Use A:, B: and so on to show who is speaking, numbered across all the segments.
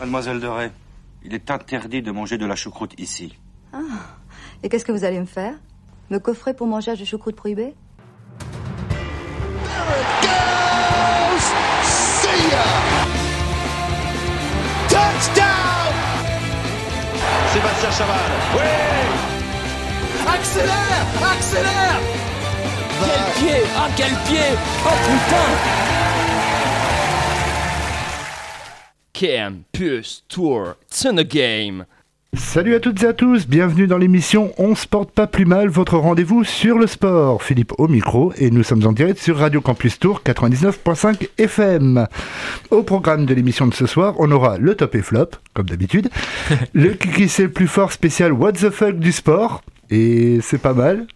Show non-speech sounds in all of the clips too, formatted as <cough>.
A: Mademoiselle de Ray, il est interdit de manger de la choucroute ici.
B: Ah. Et qu'est-ce que vous allez me faire? Me coffrer pour manger de choucroute prohibée
C: Touchdown! Sébastien Chaval. Oui! Accélère! Accélère!
D: Quel pied! Ah quel pied! Oh putain Campus Tour, it's in game
E: Salut à toutes et à tous, bienvenue dans l'émission On se porte pas plus mal, votre rendez-vous sur le sport. Philippe au micro et nous sommes en direct sur Radio Campus Tour 99.5 FM. Au programme de l'émission de ce soir, on aura le top et flop, comme d'habitude, <laughs> le qui c'est le plus fort spécial What the fuck du sport, et c'est pas mal.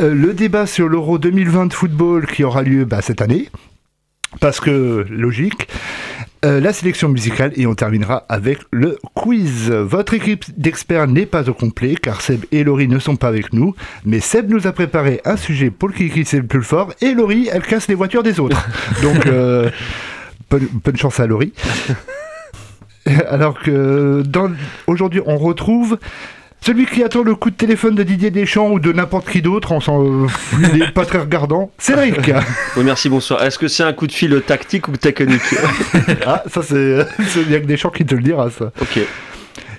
E: Euh, le débat sur l'Euro 2020 de football qui aura lieu bah, cette année, parce que logique. Euh, la sélection musicale et on terminera avec le quiz. Votre équipe d'experts n'est pas au complet car Seb et Laurie ne sont pas avec nous, mais Seb nous a préparé un sujet pour le qui c'est le plus fort et Laurie elle casse les voitures des autres. <laughs> Donc euh, bonne, bonne chance à Laurie. <laughs> Alors que aujourd'hui on retrouve celui qui attend le coup de téléphone de Didier Deschamps ou de n'importe qui d'autre, on s'en, il n'est pas très regardant. Cédric.
F: Oui, merci, bonsoir. Est-ce que c'est un coup de fil tactique ou technique <laughs>
E: Ah, ça c'est, a que Deschamps qui te le dira ça.
F: Ok.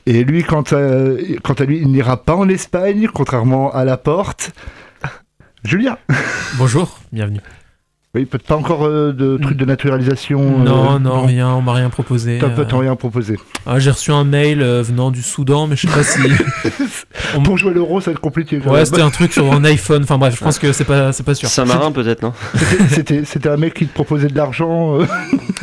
E: Et lui, quant à, quant à lui, il n'ira pas en Espagne, contrairement à la porte. Julien
G: Bonjour, bienvenue.
E: Oui, peut-être pas encore euh, de trucs de naturalisation. euh,
G: non, non, rien, on m'a rien proposé.
E: T'as
G: euh.
E: peut-être rien proposé.
G: Ah, J'ai reçu un mail euh, venant du Soudan, mais je sais pas si. <laughs> On-
E: Pour jouer l'euro, ça va être compliqué.
G: Ouais,
E: même.
G: c'était un truc sur un iPhone. Enfin bref, je pense que c'est pas, c'est pas sûr.
F: Saint-Marin, peut-être, non?
E: C'était- c'était, c'était un mec qui te proposait de l'argent.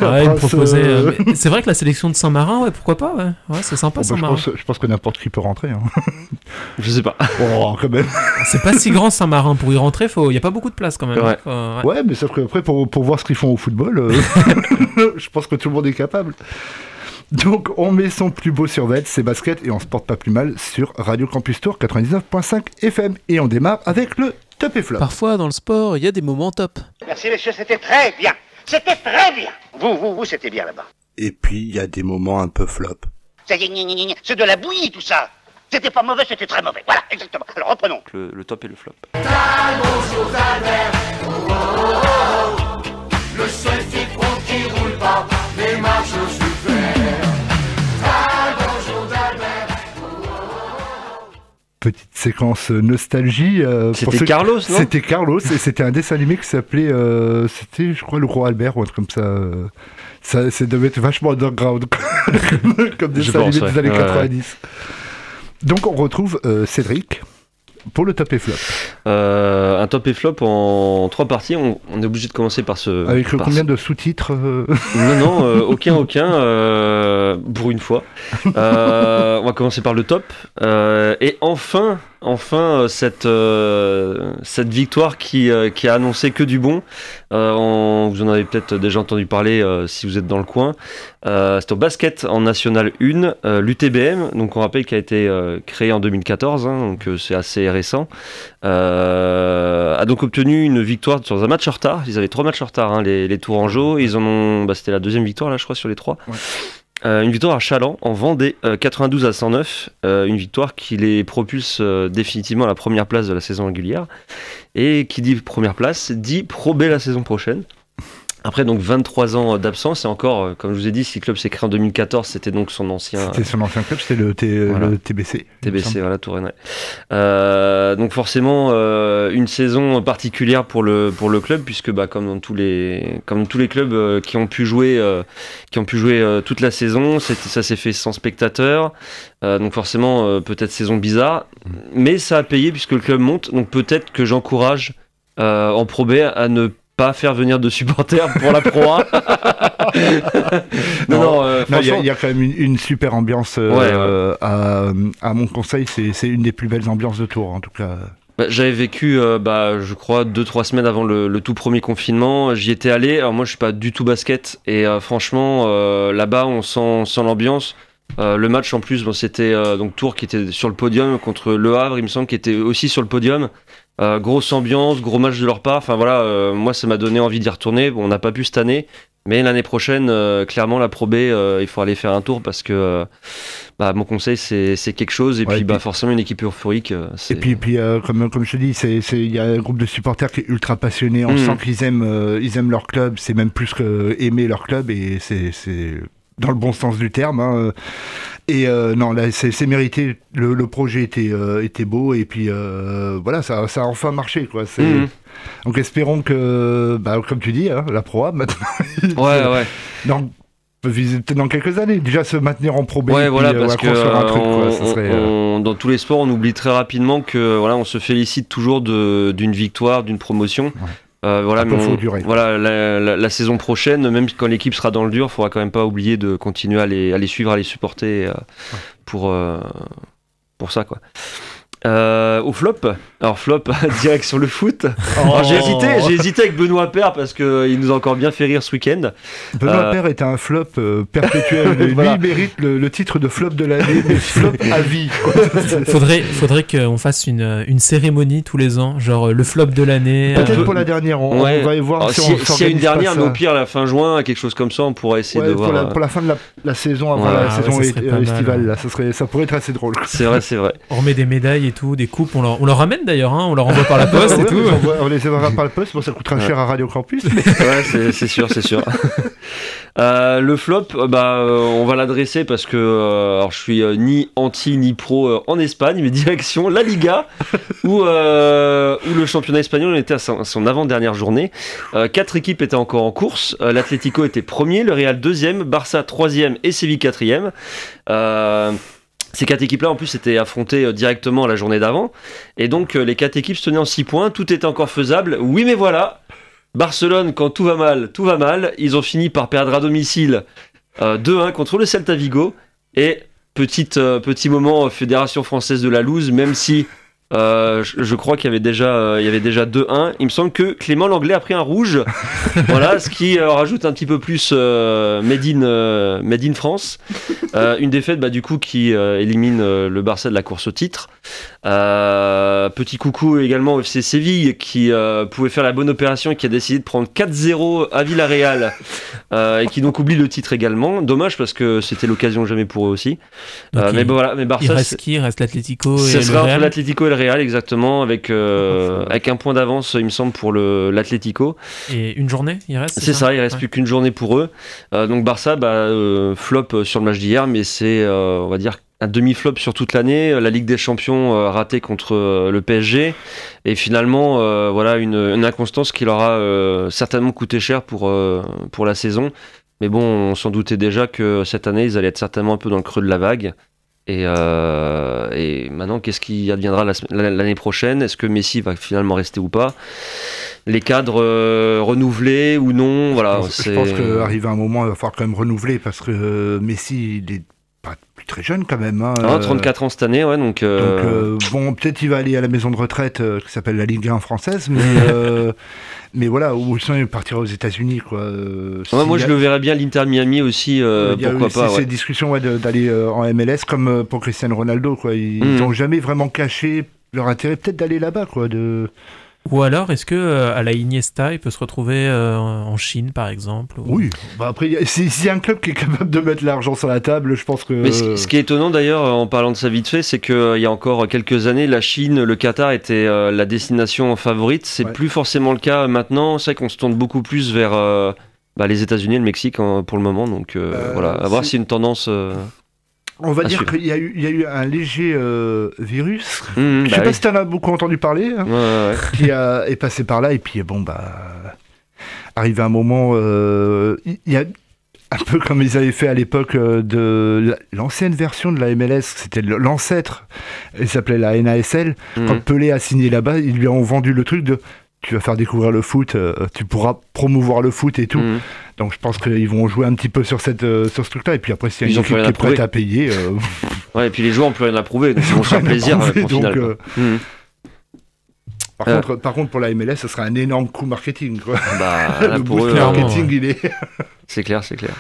G: Ouais, <laughs> il proposait.
E: euh,
G: C'est vrai que la sélection de Saint-Marin, ouais, pourquoi pas, ouais. Ouais, c'est sympa
E: bon, bah, je,
G: Saint-Marin.
E: pense, je pense que n'importe qui peut rentrer. Hein. <laughs>
F: Je sais pas. <laughs>
E: Oh, quand même.
G: C'est pas si grand Saint-Marin pour y rentrer, faut. Y a pas beaucoup de place quand même.
F: Ouais.
G: Faut- ouais.
E: Ouais, mais sauf qu'après, pour, pour voir ce qu'ils font au football, euh, je pense que tout le monde est capable. Donc, on met son plus beau survêt, ses baskets, et on se porte pas plus mal sur Radio Campus Tour 99.5 FM. Et on démarre avec le top et flop.
H: Parfois, dans le sport, il y a des moments top.
C: Merci messieurs, c'était très bien. C'était très bien. Vous, vous, vous, c'était bien là-bas.
I: Et puis, il y a des moments un peu flop.
C: Ça y est, gna, gna, gna, gna. c'est de la bouillie tout ça. C'était pas mauvais, c'était très mauvais. Voilà, exactement. Alors reprenons.
F: Le, le top et le flop.
E: Petite séquence euh, nostalgie. euh,
F: C'était Carlos, non?
E: C'était Carlos, et c'était un dessin animé qui s'appelait, euh, c'était, je crois, le Roi Albert, ou un truc comme ça. Ça, ça devait être vachement underground, <laughs> comme dessin
F: pense,
E: animé des années
F: Ouais, ouais.
E: 90. Donc, on retrouve Cédric pour le top et flop.
F: Euh, un top et flop en trois parties. On, on est obligé de commencer par ce.
E: Avec combien de sous-titres euh,
F: Non, non, euh, <laughs> aucun, aucun, pour une fois. On va commencer par le top. Et enfin, enfin, euh, cette, euh, cette victoire qui, euh, qui a annoncé que du bon. On- vous en avez peut-être déjà entendu parler si vous êtes dans le coin. C'est au basket en National 1, euh, l'UTBM, donc on rappelle qu'il a été créé en 2014, hein, donc c'est assez récent, a donc obtenu une victoire sur un match en retard. Ils avaient trois matchs en retard, hein, les, Tourangeaux. Ont, bah, c'était la deuxième victoire là, je crois, sur les trois. Euh, une victoire à Chaland en Vendée, euh, 92 à 109, euh, une victoire qui les propulse euh, définitivement à la première place de la saison régulière. Et qui dit première place, dit Pro B la saison prochaine. Après donc 23 ans d'absence et encore, euh, comme je vous ai dit, si le club s'est créé en 2014, c'était donc son ancien
E: C'était son ancien club, c'était le, T-
F: Voilà.
E: le TBC. me
F: TBC, voilà, Touraine. Euh, donc forcément euh, une saison particulière pour le pour le club puisque bah comme dans tous les comme tous les clubs euh, qui ont pu jouer euh, qui ont pu jouer euh, toute la saison, ça s'est fait sans spectateurs. Euh, donc forcément euh, peut-être saison bizarre, mais ça a payé puisque le club monte. Donc peut-être que j'encourage euh, en Pro B à ne pas faire venir de supporters pour la Pro <laughs> non, non, euh,
E: il y, a-
F: franchement,
E: il y a quand même une, une super ambiance euh,
F: Ouais.
E: À, à mon conseil, c'est une des plus belles ambiances de Tours en tout cas.
F: Bah, J'avais vécu, euh, bah, je crois, deux trois semaines avant le, le tout premier confinement. J'y étais allé. Alors moi, je suis pas du tout basket et franchement, là-bas, on sent, l'ambiance. Euh, le match en plus, bon, c'était euh, donc Tours qui était sur le podium contre Le Havre, il me semble, qui était aussi sur le podium. Euh, grosse ambiance, gros match de leur part. Enfin voilà, euh, moi ça m'a donné envie d'y retourner. Bon, on n'a pas pu cette année, Mais l'année prochaine, euh, clairement, la Pro B, il faut aller faire un tour parce que bah, mon conseil, c'est quelque chose. Et
E: Ouais,
F: puis,
E: et
F: bah,
E: puis-
F: forcément, une équipe euphorique.
E: Et
F: c'est-
E: puis, puis euh, comme, comme je te dis, il y a un groupe de supporters qui est ultra passionné. On
F: Mhm.
E: sent qu'ils aiment, ils aiment leur club. C'est même plus que aimer leur club et c'est c'est dans le bon sens du terme. hein. Et euh, non, là, c'est mérité. Le, le projet était, euh, était beau et puis euh, voilà, ça, ça a enfin marché. Quoi.
F: Mhm.
E: Donc espérons que, bah, comme tu dis, hein, la Pro A maintenant. <laughs>
F: Ouais, ouais.
E: dans, peut-être quelques années. Déjà se maintenir en Pro B.
F: Ouais, voilà, parce que
E: construire un truc, quoi,
F: on-
E: ça serait,
F: on- dans tous les sports, on oublie très rapidement que voilà, on se félicite toujours d'une victoire, d'une promotion. Euh, voilà, mais on- la, la- la saison prochaine, même quand l'équipe sera dans le dur, il faudra quand même pas oublier de continuer à les, à les suivre, à les supporter euh, pour, euh, pour ça. quoi. Euh, au flop, alors flop <laughs> direct sur le foot. Alors, J'ai hésité, j'ai hésité avec Benoît Père parce qu'il nous a encore bien fait rire ce week-end.
E: Benoît
F: Euh,
E: Père est un flop euh, perpétuel. <laughs> Lui,
F: Voilà.
E: il mérite le, le titre de flop de l'année, flop à vie. quoi. <laughs>
G: Faudrait, faudrait qu'on fasse une, une cérémonie tous les ans, genre le flop de l'année.
E: Peut-être
G: euh,
E: pour la dernière, on,
F: Ouais.
E: on va y voir
F: Alors,
E: si,
F: si-
E: on
F: S'il y a une dernière, mais au pire, la fin juin, quelque chose comme ça, on pourra essayer
E: Ouais,
F: de
E: pour,
F: voir.
E: la, pour la fin de la, la saison, avant
F: Ouais.
E: la
G: Ah ouais,
E: saison
G: ça
E: est- estivale, là, ça, serait, ça pourrait être assez drôle.
F: C'est vrai, c'est vrai.
G: On remet des médailles et tout, des coupes, on leur, on leur ramène d'ailleurs, hein, on leur envoie par la <laughs> poste
E: Ouais,
G: et tout.
E: on, les enverra par le poste, bon, ça coûtera
F: Ouais.
E: cher à Radio Campus. <laughs> mais-
F: Ouais, c'est sûr, c'est sûr. <laughs> Euh, le flop, euh, bah, euh, on va l'adresser parce que euh, alors, je suis euh, ni anti ni pro euh, en Espagne, mais direction la Liga, où, euh, où le championnat espagnol était à son, son avant-dernière journée. Euh, quatre équipes étaient encore en course. Euh, L'Atlético était premier, le Real deuxième, Barça troisième et Séville quatrième. Euh, ces quatre équipes-là, en plus, étaient affrontées euh, directement la journée d'avant. Et donc, euh, les quatre équipes se tenaient en 6 points. Tout était encore faisable. Oui, mais voilà. Barcelone, quand tout va mal, tout va mal. Ils ont fini par perdre à domicile euh, 2-1 contre le Celta Vigo. Et euh, petit moment, euh, Fédération française de la loose, même si euh, je, je crois qu'il y avait déjà, euh, il y avait déjà 2-1. Il me semble que Clément Langlais a pris un rouge. <laughs> voilà, ce qui euh, rajoute un petit peu plus Made, in, Made in France. Une défaite bah, du coup qui élimine le Barça de la course au titre. Petit coucou également au FC Séville qui pouvait faire la bonne opération et qui a décidé de prendre 4-0 à Villarreal et qui donc oublie le titre également. Dommage parce que c'était l'occasion jamais pour eux aussi. Mais
G: il-
F: bon, voilà, mais
G: Il
F: Barça,
G: reste
F: c'est-
G: qui? Il reste l'Atlético et
F: ce
G: le Real.
F: Real exactement avec euh, avec un point d'avance il me semble pour l'Atlético.
G: Et une journée, il reste
F: C'est ça, il reste
G: Ouais.
F: plus qu'une journée pour eux. Euh, donc Barça, bah, euh, flop sur le match d'hier, mais c'est, on va dire, un demi-flop sur toute l'année. La Ligue des Champions ratée contre le PSG. Et finalement, voilà, une, une inconstance qui leur a certainement coûté cher pour, pour la saison. Mais bon, on s'en doutait déjà que cette année, ils allaient être certainement un peu dans le creux de la vague. Et, euh, et maintenant, qu'est-ce qui adviendra l'année prochaine? Est-ce que Messi va finalement rester ou pas? Les cadres euh, renouvelés ou non? Voilà,
E: je pense, pense qu'arrivé un moment, il va falloir quand même renouveler parce que euh, Messi, il est pas plus très jeune quand même. hein,
F: Ah,
E: euh,
F: 34 ans cette année, ouais, donc.
E: Donc bon, peut-être il va aller à la maison de retraite qui s'appelle la Ligue 1 française, mais <laughs> mais voilà, ou sinon il partira aux États-Unis quoi. euh,
F: ouais, moi, je le verrais bien l'Inter Miami aussi, euh, pourquoi
E: eu
F: pas.
E: ces,
F: ouais.
E: ces discussions ouais, de- d'aller euh, en MLS comme pour Cristiano Ronaldo quoi. Ils n'ont jamais vraiment caché leur intérêt peut-être d'aller là-bas quoi. De...
G: Ou alors, est-ce que euh, à la Iniesta, il peut se retrouver euh, en Chine, par exemple ou-
E: Oui. Bah après, si- s'il y a un club qui est capable de mettre l'argent sur la table, je pense que.
F: Mais ce, ce qui est étonnant d'ailleurs, euh, en parlant de ça vite fait, c'est qu'il y a encore quelques années, la Chine, le Qatar était euh, la destination favorite. C'est
E: Ouais.
F: plus forcément le cas maintenant. C'est vrai qu'on se tourne beaucoup plus vers euh, bah, les États-Unis et le Mexique hein, pour le moment. Donc euh,
E: Euh,
F: voilà, à voir
E: c'est-
F: si une tendance.
E: On va
F: à
E: dire qu'il y, a eu- il y a eu un léger euh, virus.
F: hum,
E: Je
F: bah
E: sais pas
F: oui.
E: si t'en as beaucoup entendu parler. hein.
F: Ouais, ouais, ouais.
E: qui a- est passé par là et puis bon bah arrivé un moment euh, il y a un peu comme ils avaient fait à l'époque euh, de la- l'ancienne version de la MLS c'était l'ancêtre il s'appelait la NASL
F: Hum.
E: quand Pelé a signé là-bas ils lui ont vendu le truc de tu vas faire découvrir le foot euh, tu pourras promouvoir le foot et tout
F: Hum.
E: donc je pense qu'ils vont jouer un petit peu sur cette euh, sur ce truc là et puis après s'il y a une équipe qui est prête à payer euh, <laughs>
F: Ouais, et puis les joueurs ont plus rien à prouver, donc ils vont se <laughs> faire plaisir
E: prouver,
F: final.
E: euh,
F: Hum.
E: par,
F: Euh.
E: contre, par contre pour la MLS ce serait un énorme coup marketing quoi.
F: Bah, <laughs>
E: le boost
F: eux,
G: clairement,
E: marketing il est
F: C'est clair, c'est clair.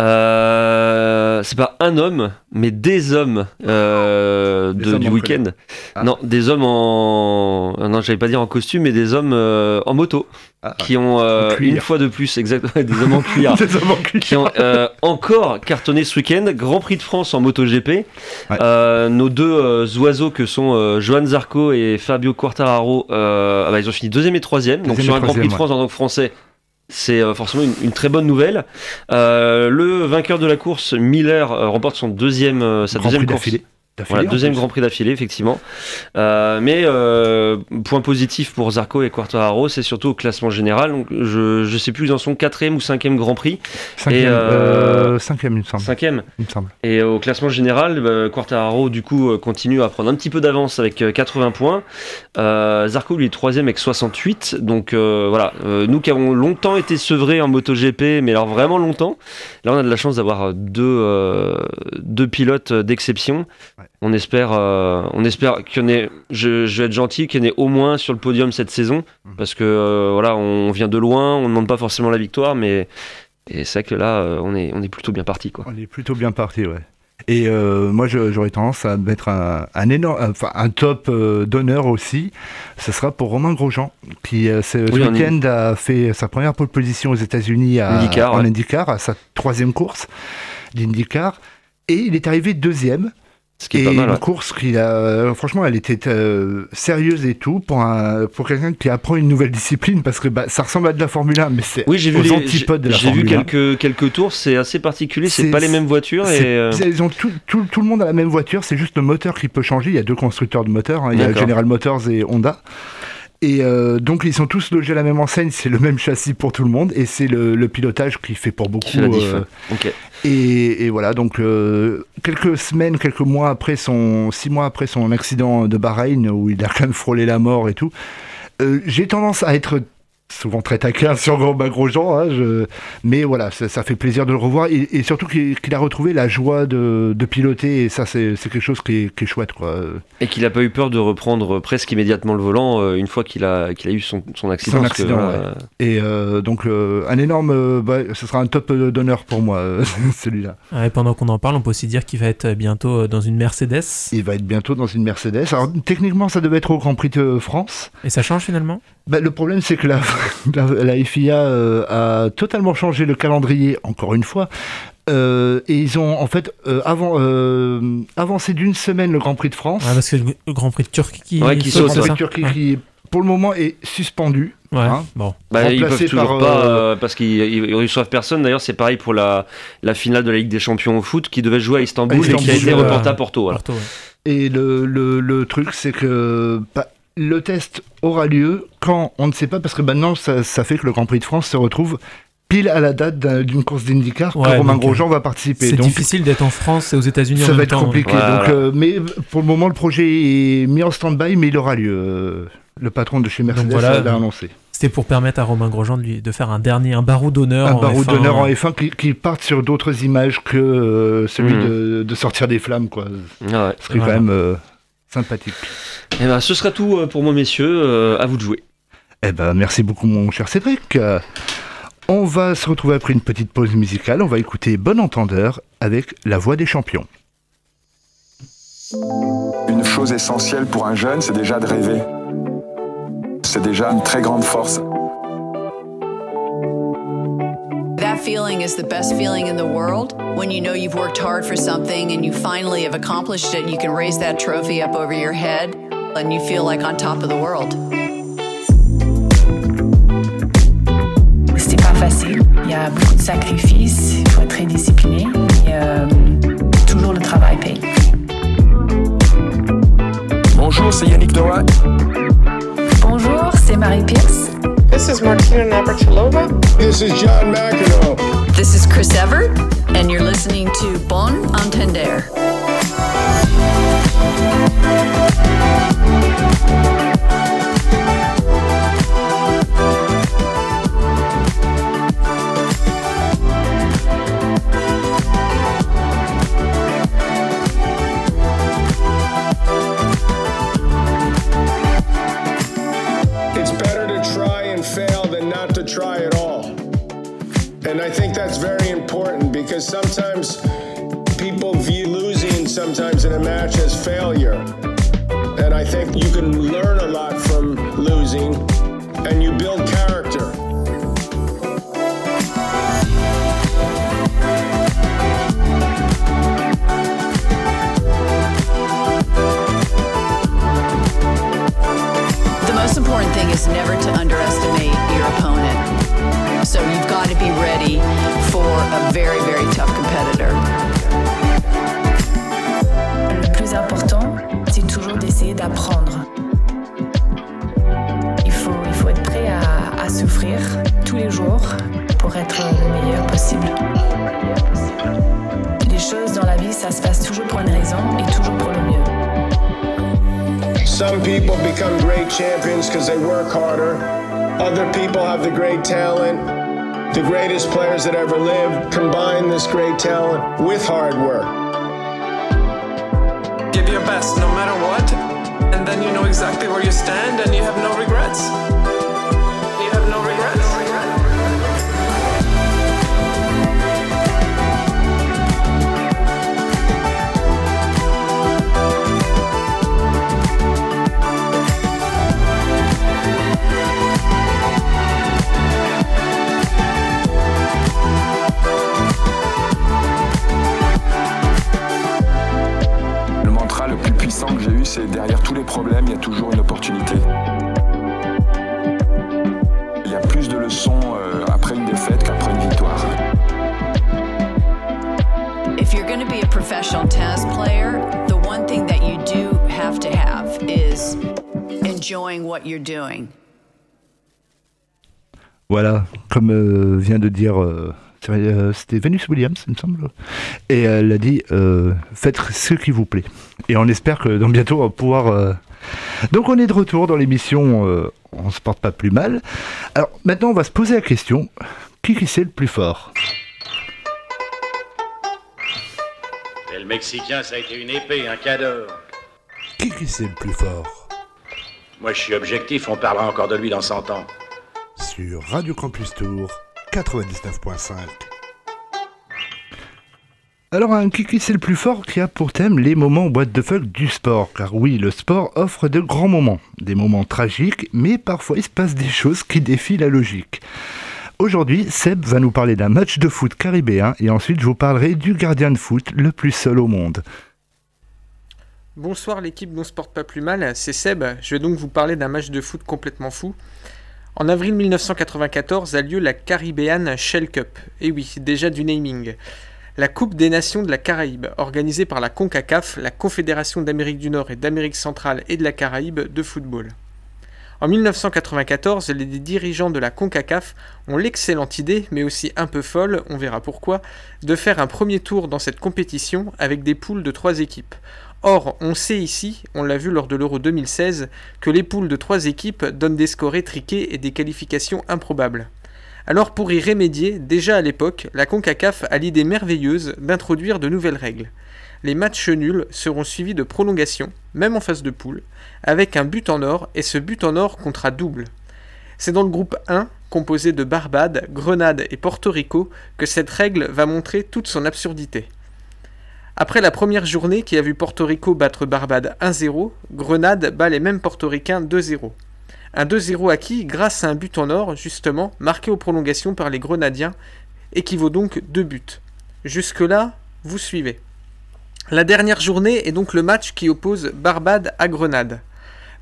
F: Euh, c'est pas un homme, mais des hommes euh,
E: Des
F: de-
E: hommes
F: du
E: en
F: week-end.
E: Ah.
F: Non, des hommes en. Non, j'allais pas dire en costume, mais des hommes euh, en moto.
E: Ah,
F: Qui ont, une fois de plus, exactement, <laughs> des hommes en <laughs> cuir.
E: Des hommes en cuir.
F: qui ont encore cartonné ce week-end. Grand Prix de France en MotoGP. Euh, nos deux oiseaux que sont Johan Zarco et Fabio Quartararo, ah bah, ils ont fini deuxième et troisième. Donc sur un Grand Prix de France en tant que français. C'est euh, forcément une, une très bonne nouvelle. Euh, le vainqueur de la course, Miller, euh, remporte son deuxième, sa
E: Grand
F: deuxième course. Voilà, deuxième. Grand Prix d'affilée, effectivement. Euh, mais euh, point positif pour Zarco et Quartararo, c'est surtout au classement général. Donc, je je sais plus, ils en sont quatrième ou cinquième Grand Prix.
E: Cinquième,
F: Et, euh,
E: cinquième, il me semble.
F: Cinquième.
E: Il me semble.
F: Et au classement général, euh, Quartararo du coup continue à prendre un petit peu d'avance avec euh, 80 points. Zarco lui est troisième avec 68. Donc voilà, nous qui avons longtemps été sevrés en MotoGP, mais alors vraiment longtemps, là on a de la chance d'avoir deux, deux pilotes d'exception. On espère, euh, on espère qu'il y en ait, je, je vais être gentil, qu'il y en ait au moins sur le podium cette saison, parce que euh, voilà, on vient de loin, on ne demande pas forcément la victoire, mais c'est vrai que là, euh, on est, on est plutôt bien parti quoi.
E: On est plutôt bien parti, ouais. Et euh, moi, j'aurais tendance à mettre un, un énorme, enfin un top euh, d'honneur aussi. Ce sera pour Romain Grosjean, qui euh, ce
F: Oui,
E: week-end a fait sa première pole position aux États-Unis en
F: ouais.
E: IndyCar, à sa troisième course d'IndyCar, et il est arrivé deuxième.
F: Ce qui est
E: et
F: pas mal,
E: une
F: ouais.
E: course qui a, euh, franchement, elle était euh, sérieuse et tout pour un, pour quelqu'un qui apprend une nouvelle discipline parce que bah, ça ressemble à de la Formule 1, mais c'est
F: Oui, j'ai vu les,
E: antipodes de la
F: j'ai vu
E: Formule 1.
F: quelques quelques tours, c'est assez particulier, c'est pas les mêmes voitures et euh,
E: Ils ont tout, tout, tout le monde a la même voiture, c'est juste le moteur qui peut changer. Il y a deux constructeurs de moteurs, hein. il y a. General Motors et Honda. Et euh, donc ils sont tous logés à la même enseigne, c'est le même châssis pour tout le monde et c'est le, le pilotage qui fait pour beaucoup.
F: fait
E: euh. Et, et voilà, donc euh, quelques semaines, quelques mois après son, six mois après son accident de Bahreïn où il a quand même frôlé la mort et tout, euh, j'ai tendance à être souvent très taquin <laughs> sur Romain Grosjean, hein, je- mais voilà, ça, ça fait plaisir de le revoir et, et surtout qu'il a retrouvé la joie de, de piloter et ça c'est quelque chose qui est, qui est chouette quoi.
F: Et qu'il a pas eu peur de reprendre presque immédiatement le volant euh, une fois qu'il a qu'il a eu son, son accident.
E: Son
F: que,
E: accident,
F: voilà,
E: ouais. Et euh, donc euh, un énorme, euh, bah, ce sera un top d'honneur pour moi euh, <laughs> celui-là.
G: Ouais, pendant qu'on en parle, on peut aussi dire qu'il va être bientôt dans une Mercedes.
E: Il va être bientôt dans une Mercedes. Alors techniquement ça devait être au Grand Prix de France.
G: Et ça change finalement?
E: Bah, le problème, c'est que la, <laughs> la, la FIA euh, a totalement changé le calendrier, encore une fois. Euh, et ils ont en fait euh, avant, euh, avancé d'une semaine le Grand Prix de France.
G: Parce que le le Grand Prix de Turquie qui,
F: Ouais, qui saute,
E: Grand Prix de
G: ça
E: Turquie
G: Ouais.
E: qui, pour le moment, est suspendu.
G: Ouais,
E: hein.
G: bon.
F: Bah, ils peuvent
E: remplacé
F: toujours
E: par,
F: pas
E: euh,
F: parce qu'ils ils, ils reçoivent personne. D'ailleurs, c'est pareil pour la, la finale de la Ligue des Champions au foot qui devait jouer à Istanbul,
E: À
F: et qui a été reportée à Porto. Voilà.
G: Porto, ouais.
E: Et le, le, le truc, c'est que bah, le test aura lieu quand on ne sait pas, parce que maintenant, ça, ça fait que le Grand Prix de France se retrouve pile à la date d'un- d'une course d'IndyCar
G: Ouais,
E: que Romain
G: donc,
E: Grosjean va participer.
G: C'est difficile d'être en France et aux États-Unis en
E: Ça
G: même
E: va être
G: temps.
E: compliqué.
F: Voilà.
E: Donc, euh, mais pour le moment, le projet est mis en stand-by, mais il aura lieu. Euh, Le patron de chez Mercedes
G: voilà.
E: l'a annoncé.
G: C'était pour permettre à Romain Grosjean de, lui, de faire un dernier, un barreau d'honneur.
E: Un
G: en
E: barreau
G: F1.
E: d'honneur en F1 qui, qui parte sur d'autres images que euh, celui
F: Mhm.
E: de, de sortir des flammes. Quoi.
F: Ah ouais.
E: Ce serait
G: Voilà.
E: quand même euh, sympathique.
F: Eh ben, ce sera tout euh, pour moi, messieurs. Euh, à vous de jouer.
E: Eh ben, merci beaucoup, mon cher Cédric. Euh, On va se retrouver après une petite pause musicale. On va écouter Bon Entendeur avec La Voix des Champions.
J: Une chose essentielle pour un jeune, c'est déjà de rêver. C'est déjà une très grande force.
K: Feeling is the best feeling in the world when you know you've worked hard for something and you finally have accomplished it. You can raise that trophy up over your head and you feel like on top of the world.
L: C'est pas facile. Il y a beaucoup de sacrifices, il faut être très discipliné, mais euh, toujours le travail paye.
J: Bonjour, c'est Yannick Noah.
L: Bonjour, c'est Marie Pierce.
M: This is Martina Navratilova.
J: This is John McEnroe.
K: This is Chris Everett, and you're listening to Bon Entender.
N: Try it all. And I think that's very important because sometimes people view losing sometimes in a match as failure. And I think you can learn a lot from losing and you build character.
K: Important thing is never to underestimate your opponent.
N: Become great champions because they work harder. Other people have the great talent. The greatest players that ever lived combine this great talent with hard work.
M: Give your best no matter what, and then you know exactly where you stand and you have no regrets.
J: Puissant que j'ai eu, c'est derrière tous les problèmes, il y a toujours une opportunité. Il y a plus de leçons euh, après une défaite qu'après une victoire.
K: If you're going to be a professional tennis player, the one thing that you do have to have is enjoying what you're doing.
E: Voilà, comme euh, vient de dire, euh, c'était Venus Williams, il me semble. Et elle a dit, euh, faites ce qui vous plaît. Et on espère que dans bientôt on va pouvoir... euh, Donc on est de retour dans l'émission euh, On se porte pas plus mal. Alors maintenant on va se poser la question, qui qui c'est le plus fort?
O: Et le Mexicain, ça a été une épée, un cadeau.
I: Qui qui c'est le plus fort?
O: Moi, je suis objectif, on parlera encore de lui dans 100 ans.
I: Sur Radio Campus Tour 99.5.
E: Alors un kiki c'est le plus fort qui a pour thème les moments what the fuck du sport. Car oui, le sport offre de grands moments. Des moments tragiques, mais parfois il se passe des choses qui défient la logique. Aujourd'hui, Seb va nous parler d'un match de foot caribéen et ensuite je vous parlerai du gardien de foot le plus seul au monde.
P: Bonsoir l'équipe dont se porte pas plus mal, c'est Seb. Je vais donc vous parler d'un match de foot complètement fou. En avril 1994 a lieu la Caribbean Shell Cup. Et oui, déjà du naming. La Coupe des Nations de la Caraïbe, organisée par la CONCACAF, la Confédération d'Amérique du Nord et d'Amérique centrale et de la Caraïbe de football. En 1994, les dirigeants de la CONCACAF ont l'excellente idée, mais aussi un peu folle, on verra pourquoi, de faire un premier tour dans cette compétition avec des poules de trois équipes. Or, on sait ici, on l'a vu lors de l'Euro 2016, que les poules de trois équipes donnent des scores étriqués et des qualifications improbables. Alors pour y remédier, déjà à l'époque, la CONCACAF a l'idée merveilleuse d'introduire de nouvelles règles. Les matchs nuls seront suivis de prolongations, même en phase de poule, avec un but en or et ce but en or comptera double. C'est dans le groupe 1, composé de Barbade, Grenade et Porto Rico, que cette règle va montrer toute son absurdité. Après la première journée qui a vu Porto Rico battre Barbade 1-0, Grenade bat les mêmes portoricains 2-0. Un 2-0 acquis grâce à un but en or, justement, marqué aux prolongations par les Grenadiens, équivaut donc deux buts. Jusque-là, vous suivez. La dernière journée est donc le match qui oppose Barbade à Grenade.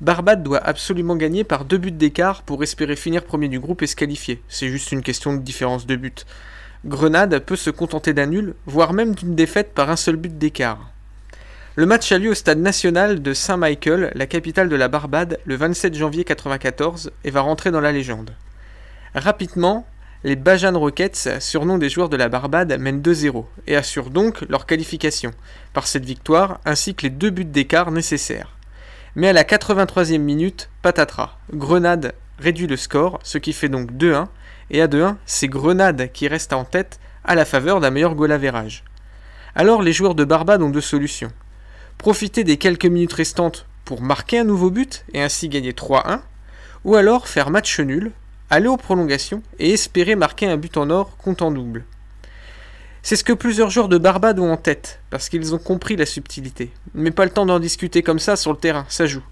P: Barbade doit absolument gagner par deux buts d'écart pour espérer finir premier du groupe et se qualifier. C'est juste une question de différence de but. Grenade peut se contenter d'un nul, voire même d'une défaite par un seul but d'écart. Le match a lieu au stade national de Saint-Michael, la capitale de la Barbade, le 27 janvier 1994 et va rentrer dans la légende. Rapidement, les Bajan Rockets, surnom des joueurs de la Barbade, mènent 2-0 et assurent donc leur qualification par cette victoire ainsi que les deux buts d'écart nécessaires. Mais à la 83e minute, patatras, Grenade réduit le score, ce qui fait donc 2-1 et à 2-1, c'est Grenade qui reste en tête à la faveur d'un meilleur goal average. Alors les joueurs de Barbade ont deux solutions. Profiter des quelques minutes restantes pour marquer un nouveau but et ainsi gagner 3-1, ou alors faire match nul, aller aux prolongations et espérer marquer un but en or comptant double. C'est ce que plusieurs joueurs de Barbade ont en tête, parce qu'ils ont compris la subtilité. Mais pas le temps d'en discuter comme ça sur le terrain, ça joue.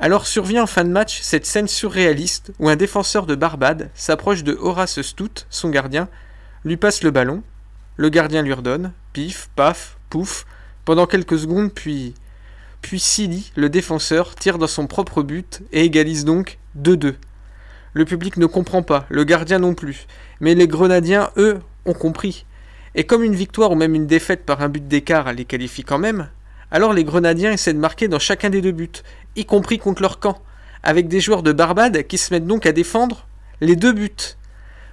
P: Alors survient en fin de match cette scène surréaliste où un défenseur de Barbade s'approche de Horace Stout, son gardien, lui passe le ballon, le gardien lui redonne, pif, paf, pouf, pendant quelques secondes, puis. Puis Silly, le défenseur, tire dans son propre but et égalise donc 2-2. Le public ne comprend pas, le gardien non plus, mais les Grenadiens, eux, ont compris. Et comme une victoire ou même une défaite par un but d'écart les qualifie quand même, alors les Grenadiens essaient de marquer dans chacun des deux buts, y compris contre leur camp, avec des joueurs de Barbade qui se mettent donc à défendre les deux buts.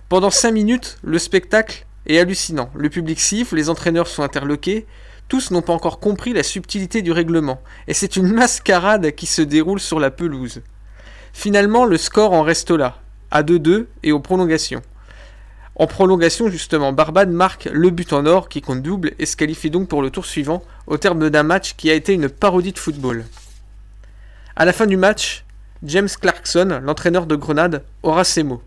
P: Pendant 5 minutes, le spectacle est hallucinant. Le public siffle, les entraîneurs sont interloqués, tous n'ont pas encore compris la subtilité du règlement, et c'est une mascarade qui se déroule sur la pelouse. Finalement, le score en reste là, à 2-2 et aux prolongations. En prolongation, justement, Barbade marque le but en or qui compte double et se qualifie donc pour le tour suivant au terme d'un match qui a été une parodie de football. À la fin du match, James Clarkson, l'entraîneur de Grenade, aura ces mots.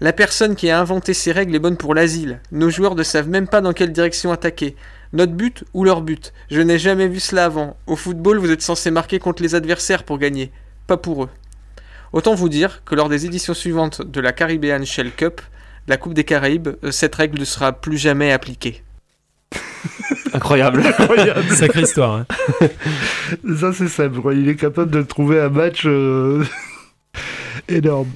P: La personne qui a inventé ces règles est bonne pour l'asile. Nos joueurs ne savent même pas dans quelle direction attaquer. Notre but ou leur but? Je n'ai jamais vu cela avant. Au football, vous êtes censé marquer contre les adversaires pour gagner, pas pour eux. Autant vous dire que lors des éditions suivantes de la Caribbean Shell Cup, la Coupe des Caraïbes, euh, cette règle ne sera plus jamais appliquée. <laughs>
F: Incroyable.
E: Incroyable.
G: Sacrée histoire. hein.
E: Ça, c'est quoi. Il est capable de trouver un match euh, <laughs> énorme.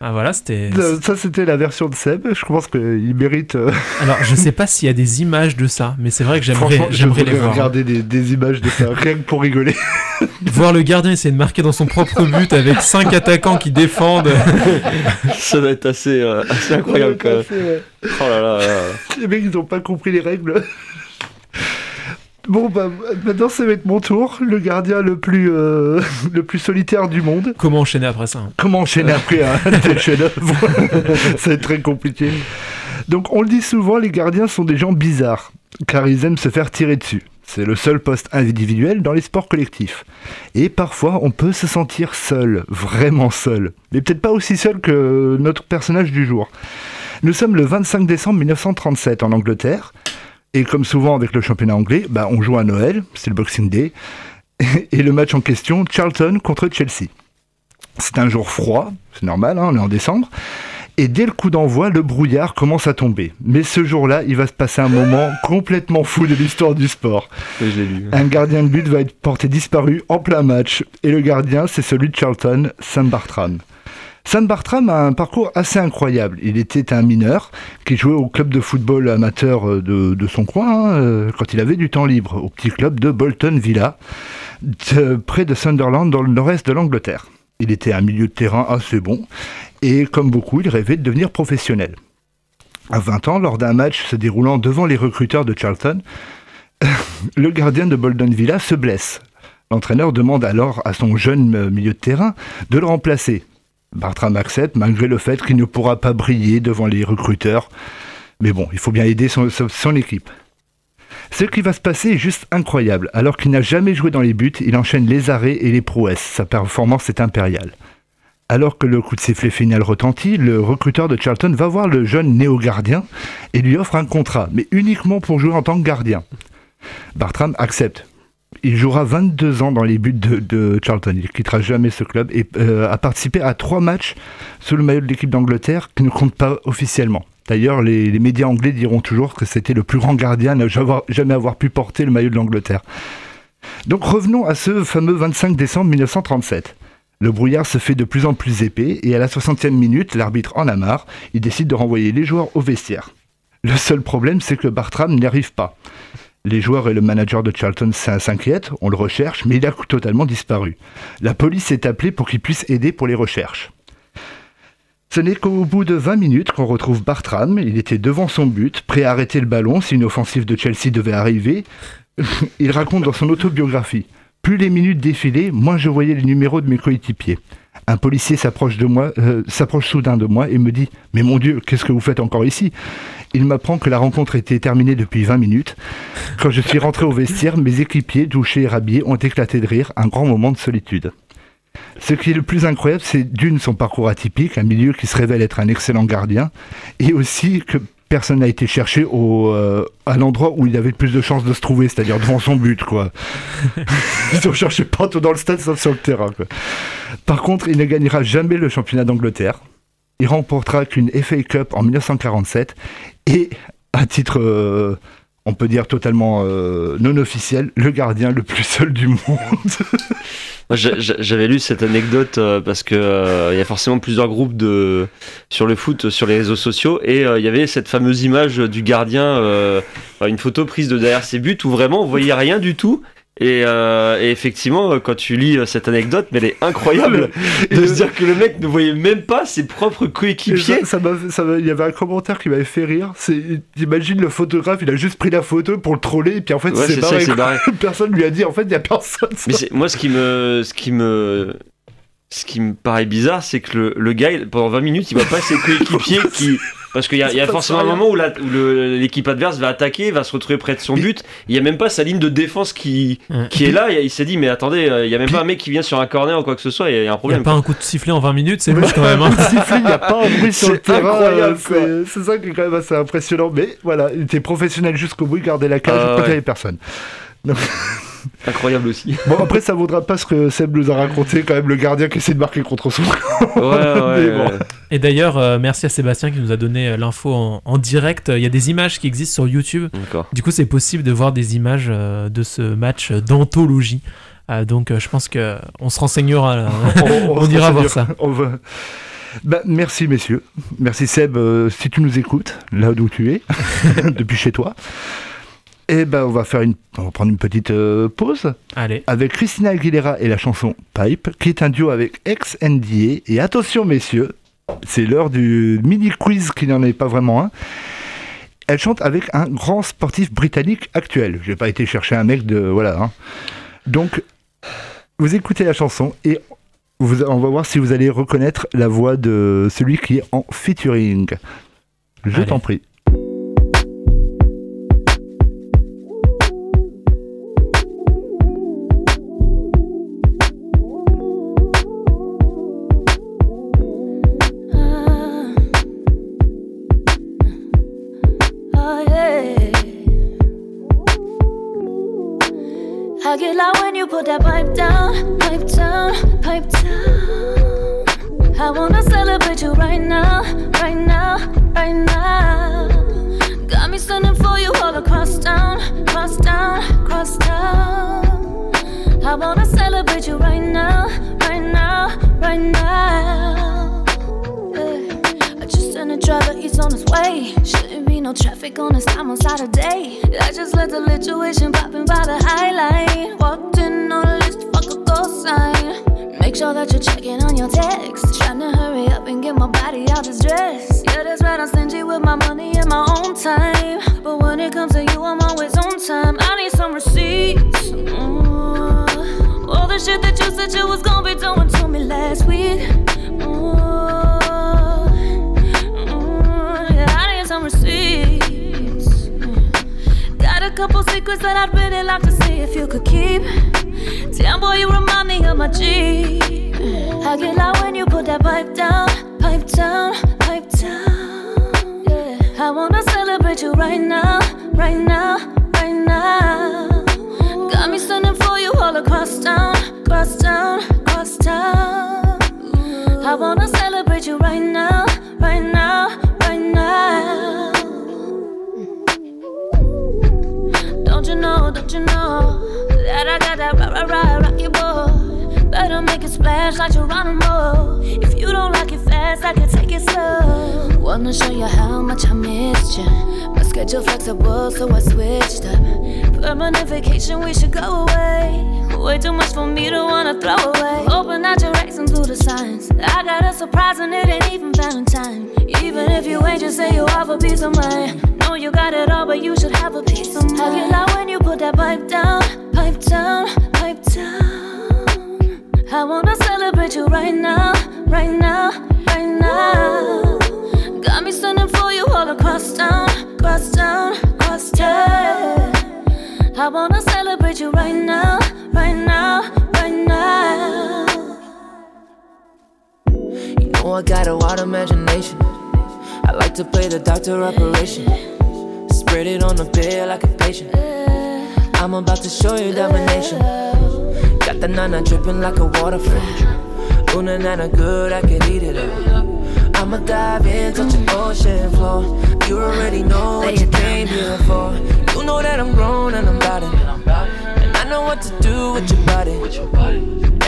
G: Ah voilà, c'était.
E: Euh, Ça, c'était la version de Seb. Je pense qu'il mérite. euh, <laughs>
G: Alors, je sais pas s'il y a des images de ça, mais c'est vrai que j'aimerais les voir.
E: regarder des, des images de ça, rien que pour rigoler. <laughs>
G: Voir le gardien essayer de marquer dans son propre but avec cinq attaquants qui défendent. <laughs>
F: Ça doit être assez, euh, assez incroyable quand même. Oh là là là là.
E: Les mecs, ils ont pas compris les règles. Bon, bah, maintenant, ça va être mon tour. Le gardien le plus, euh, <laughs> le plus solitaire du monde.
G: Comment enchaîner après ça hein?
E: Comment enchaîner après un tel chef-d'œuvre Ça va être très compliqué. Donc, on le dit souvent, les gardiens sont des gens bizarres, car ils aiment se faire tirer dessus. C'est le seul poste individuel dans les sports collectifs. Et parfois, on peut se sentir seul, vraiment seul. Mais peut-être pas aussi seul que notre personnage du jour. Nous sommes le 25 décembre 1937 en Angleterre. Et comme souvent avec le championnat anglais, bah, on joue à Noël, c'est le Boxing Day. <laughs> Et le match en question, Charlton contre Chelsea. C'est un jour froid, c'est normal, hein, on est en décembre. Et dès le coup d'envoi, le brouillard commence à tomber. Mais ce jour-là, il va se passer un moment <laughs> complètement fou de l'histoire du sport.
F: Oui, je l'ai lu.
E: Un gardien de but va être porté disparu en plein match. Et le gardien, c'est celui de Charlton, Sam Bartram. Sam Bartram a un parcours assez incroyable. Il était un mineur qui jouait au club de football amateur euh, de, son coin hein, euh, quand il avait du temps libre, au petit club de Bolton Villa, près de Sunderland dans le nord-est de l'Angleterre. Il était un milieu de terrain assez bon et comme beaucoup, il rêvait de devenir professionnel. À 20 ans, lors d'un match se déroulant devant les recruteurs de Charlton, <laughs> le gardien de Bolton Villa se blesse. L'entraîneur demande alors à son jeune euh, milieu de terrain de le remplacer. Bartram accepte malgré le fait qu'il ne pourra pas briller devant les recruteurs. Mais bon, il faut bien aider son, équipe. Ce qui va se passer est juste incroyable. Alors qu'il n'a jamais joué dans les buts, il enchaîne les arrêts et les prouesses. Sa performance est impériale. Alors que le coup de sifflet final retentit, le recruteur de Charlton va voir le jeune néo-gardien et lui offre un contrat, mais uniquement pour jouer en tant que gardien. Bartram accepte. Il jouera 22 ans dans les buts de, Charlton. Il quittera jamais ce club et euh, a participé à trois matchs sous le maillot de l'équipe d'Angleterre qui ne compte pas officiellement. D'ailleurs, les, médias anglais diront toujours que c'était le plus grand gardien à jamais avoir pu porter le maillot de l'Angleterre. Donc revenons à ce fameux 25 décembre 1937. Le brouillard se fait de plus en plus épais et à la 60e minute, l'arbitre en a marre, il décide de renvoyer les joueurs au vestiaire. Le seul problème, c'est que Bartram n'y arrive pas. Les joueurs et le manager de Charlton s'in- s'inquiètent, on le recherche, mais il a totalement disparu. La police est appelée pour qu'il puisse aider pour les recherches. Ce n'est qu'au bout de 20 minutes qu'on retrouve Bartram. Il était devant son but, prêt à arrêter le ballon si une offensive de Chelsea devait arriver. <laughs> Il raconte dans son autobiographie Plus les minutes défilaient, moins je voyais les numéros de mes coéquipiers. Un policier s'approche de moi, euh, s'approche soudain de moi et me dit Mais mon Dieu, qu'est-ce que vous faites encore ici? Il m'apprend que la rencontre était terminée depuis 20 minutes. Quand je suis rentré au vestiaire, mes équipiers, douchés et rhabillés, ont éclaté de rire, un grand moment de solitude. Ce qui est le plus incroyable, c'est d'une son parcours atypique, un milieu qui se révèle être un excellent gardien, et aussi que personne n'a été cherché au, euh, à l'endroit où il avait le plus de chances de se trouver, c'est-à-dire devant son but, quoi. <laughs> Ils ont cherché partout dans le stade, sauf sur le terrain, quoi. Par contre, il ne gagnera jamais le championnat d'Angleterre. Il remportera qu'une FA Cup en 1947 et, à titre, euh, on peut dire totalement euh, non officiel, le gardien le plus seul du monde. <laughs>
F: J'avais lu cette anecdote euh, parce que euh, il y a forcément plusieurs groupes de sur le foot sur les réseaux sociaux et il y avait cette fameuse image du gardien, une photo prise de derrière ses buts où vraiment on voyait rien du tout. Et, euh, et effectivement, euh, quand tu lis euh, cette anecdote, mais elle est incroyable <laughs> de se dire que le mec ne voyait même pas ses propres coéquipiers.
E: ça, ça il y avait un commentaire qui m'avait fait rire. C'est, t'imagines le photographe, il a juste pris la photo pour le troller, et puis en fait,
F: Ouais,
E: c'est barré.
F: barré. <laughs>
E: Personne lui a dit, en fait, il y a personne.
F: Mais moi, ce qui me, ce qui me, ce qui me paraît bizarre, c'est que le, le gars, pendant 20 minutes, il voit pas ses coéquipiers <laughs> qui. Parce qu'il y a, y forcément un moment où l'équipe adverse va attaquer, va se retrouver près de son but. Il y a même pas sa ligne de défense qui, qui est là. Il, il s'est dit, mais attendez, euh, il y a même pas un mec qui vient sur un corner ou quoi que ce soit. Il y a, il y a un
G: Il n'y a
F: problème.
G: pas un coup de sifflet en 20 minutes, c'est louche quand même. hein. <laughs>
E: sifflet, il n'y a pas un bruit sur le terrain. euh, C'est, ça qui est quand même assez impressionnant. Mais voilà, il était professionnel jusqu'au bout, il gardait la cage quand il n'y
F: ouais.
E: avait personne. Donc- <laughs> <laughs>
F: Incroyable aussi. <laughs>
E: Bon, après, ça vaudra pas ce que Seb nous a raconté, quand même, le gardien qui essaie de marquer contre son camp.
F: Ouais, ouais, <laughs>
E: Mais bon.
F: ouais.
G: Et d'ailleurs, euh, merci à Sébastien qui nous a donné euh, l'info en, en direct. Il y a des images qui existent sur YouTube. Du coup, c'est possible de voir des images euh, de ce match d'anthologie. Euh, donc, euh, je pense que on se renseignera. là. on, ira voir ça.
E: On va- Bah, merci messieurs. Merci Seb, euh, si tu nous écoutes, là d'où tu es, depuis chez toi. Et ben on va faire une, on va prendre une petite euh, pause
G: Allez.
E: avec Christina Aguilera et la chanson Pipe, qui est un duo avec ex NDA. Et attention messieurs, c'est l'heure du mini quiz qui n'en est pas vraiment un. Elle chante avec un grand sportif britannique actuel. J'ai pas été chercher un mec de voilà. hein. Donc vous écoutez la chanson et vous- on va voir si vous allez reconnaître la voix de celui qui est en featuring. Je t'en prie.
Q: The lituation popping by the highline. Walked in on a list, fuck a call sign. Make sure that you're checking on your text. Trying to hurry up and get my body out this dress. Yeah, that's right, I'm stingy with my money and my own time. But when it comes to you, I'm always on time. I need some receipts. Mm. All the shit that you said you was gonna be doing secrets that I'd really like to see if you could keep. Damn boy, you remind me of my G. I get loud when you put that pipe down, pipe down, pipe down. Yeah, I wanna celebrate you right now, right now, right now. Got me sending for you all across town, cross town, cross town. I wanna Don't you know, that I got that right, right, right, rocky boy? Better make it splash like Geronimo. If you don't like it fast, I can take it slow. Wanna show you how much I missed you. My schedule flexible, so I switched up. Permanent vacation, we should go away. Way too much for me to wanna throw away. Open that you're racing through the signs. I got a surprise and it ain't even Valentine. Even if you ain't, just say you a piece of mind. Know you got it all, but you should have a piece of mind. I get loud when you put that pipe down, pipe down, pipe down. I wanna celebrate you right now, right now, right now. Got me sending for you all across town, cross town, cross town. I wanna celebrate you right now, right now, right now.
R: You know I got a wild imagination. I like to play the doctor operation. Spread it on the bed like a patient. I'm about to show you domination. Got the nana dripping like a waterfall. Ooh, na na good, I can eat it up. I'ma dive in, touch an ocean floor. You already know what you came here for. You know that I'm grown and I'm about it. And I know what to do with your body.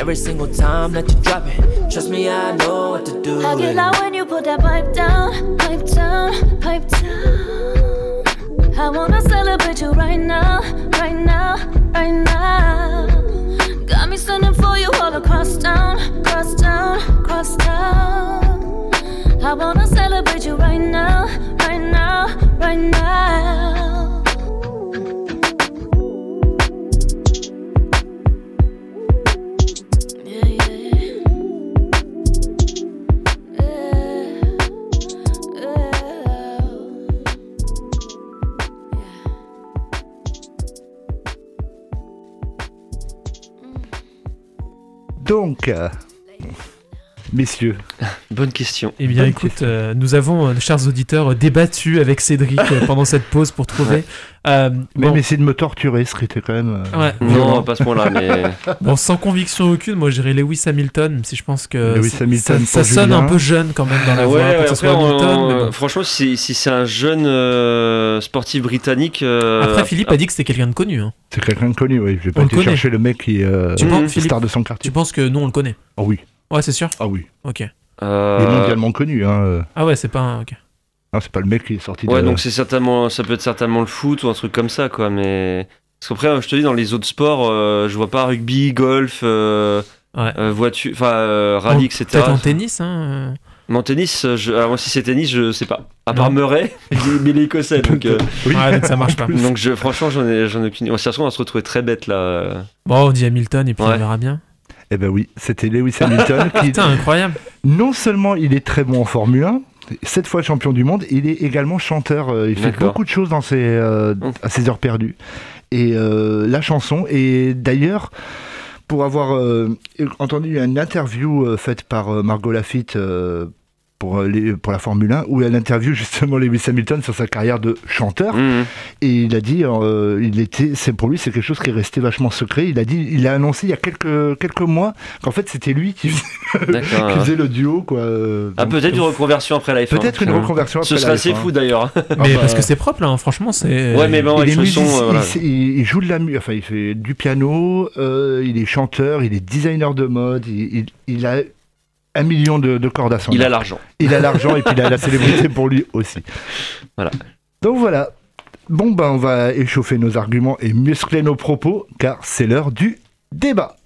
R: Every single time that you drop it, trust me, I know what to do.
Q: I
R: with
Q: get loud when you put that pipe down, pipe down, pipe down. I wanna celebrate you right now, right now, right now. Got me sending for you all across town, cross town, cross town. I wanna celebrate you right
E: Donc, euh, messieurs. <laughs>
F: Bonne question.
G: Eh bien,
E: Bonne
G: écoute, euh, nous avons, euh, chers auditeurs, débattu avec Cédric euh, <laughs> pendant cette pause pour trouver.
E: Ouais.
G: Euh,
E: Même
G: bon,
E: essayer de me torturer, ce qui était quand même. euh,
G: Ouais.
F: Non, pas ce point-là, mais. <laughs>
G: Bon, sans conviction aucune, moi j'irais Lewis Hamilton, même si je pense que
E: Lewis
G: ça-
E: Hamilton
G: ça, ça sonne un peu jeune quand même dans la
F: Ah
G: voix,
F: ouais, ouais,
G: que ce
F: après,
G: soit Hamilton.
F: on-
G: mais bon.
F: franchement, si, si c'est un jeune euh, sportif britannique. euh,
G: Après, Philippe a dit que c'était quelqu'un de connu. hein.
E: C'est quelqu'un de connu, oui. Je vais pas
G: connaît.
E: chercher le mec qui est euh,
G: Tu penses, Philippe,
E: star de son quartier.
G: tu penses que nous on le connaît?
E: Ah oui.
G: Ouais, c'est sûr
E: Ah oui.
G: Ok.
F: euh,
E: Il est mondialement connu. Hein. euh.
G: Ah ouais, c'est pas un. ok.
E: Non, c'est pas le mec qui est sorti
F: Ouais,
E: de.
F: donc c'est certainement, ça peut être certainement le foot ou un truc comme ça, quoi. Mais parce qu'après, je te dis, dans les autres sports, euh, je vois pas rugby, golf, euh,
G: Ouais.
F: euh, voiture, enfin euh, rallye,
G: En-
F: etc.
G: Peut-être en tennis, hein.
F: Mais en tennis, je... alors moi, si c'est tennis, je sais pas. À part
G: Non.
F: Murray, <laughs> mais il est <laughs> écossais, donc. euh,
E: Oui.
G: Ouais, donc ça marche pas.
F: Donc je, franchement, j'en ai, j'en ai aucune. On s'est on va se retrouver très bête là.
G: Bon, on dit Hamilton et puis
F: Ouais.
G: on verra bien.
E: Eh ben oui, c'était Lewis Hamilton <laughs> qui.
G: Putain, incroyable.
E: Non seulement il est très bon en Formule 1, sept fois champion du monde, il est également chanteur. euh, Il fait beaucoup de choses dans ses, euh, à ses heures perdues. Et euh, la chanson, et d'ailleurs, pour avoir euh, entendu une interview euh, faite par euh, Margot Lafitte euh, pour, euh, les- pour la Formule 1, où elle interviewe justement Lewis Hamilton sur sa carrière de chanteur.
F: Mhm.
E: Et il a dit, euh, il était, c'est pour lui, c'est quelque chose qui est resté vachement secret. Il a dit, il a annoncé il y a quelques quelques mois qu'en fait c'était lui qui faisait, qui
F: ouais.
E: le duo, quoi.
F: Ah,
E: donc-
F: peut-être une reconversion après la F1.
E: Peut-être une
F: finalement.
E: reconversion
F: Ce
E: après
F: serait
E: la
F: assez
E: F1.
F: fou d'ailleurs.
E: Ah
G: Mais
E: bah,
G: parce que c'est propre là, hein, franchement, c'est.
F: Ouais, mais bon,
E: il
F: son, euh, voilà.
E: il, joue de la musique, enfin il fait du piano, euh, il est chanteur, il est designer de mode, il, il- il a un million de, de cordes à son
F: Il a l'argent.
E: Il a l'argent et puis il a la <laughs> célébrité pour lui aussi.
F: Voilà.
E: Donc voilà. Bon ben on va échauffer nos arguments et muscler nos propos car c'est l'heure du débat.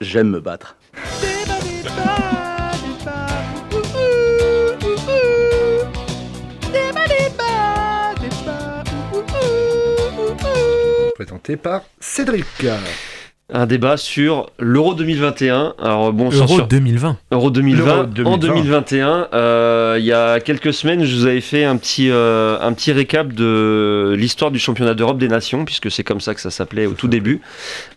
S: J'aime me battre.
E: Présenté par Cédric.
F: Un débat sur l'Euro 2021. Alors bon,
G: Euro
F: sur-
G: 2020.
F: Euro 2020.
E: L'Euro
F: En
E: 2020.
F: 2021, euh, il y a quelques semaines, je vous avais fait un petit, euh, un petit récap de l'histoire du championnat d'Europe des nations, puisque c'est comme ça que ça s'appelait au tout début,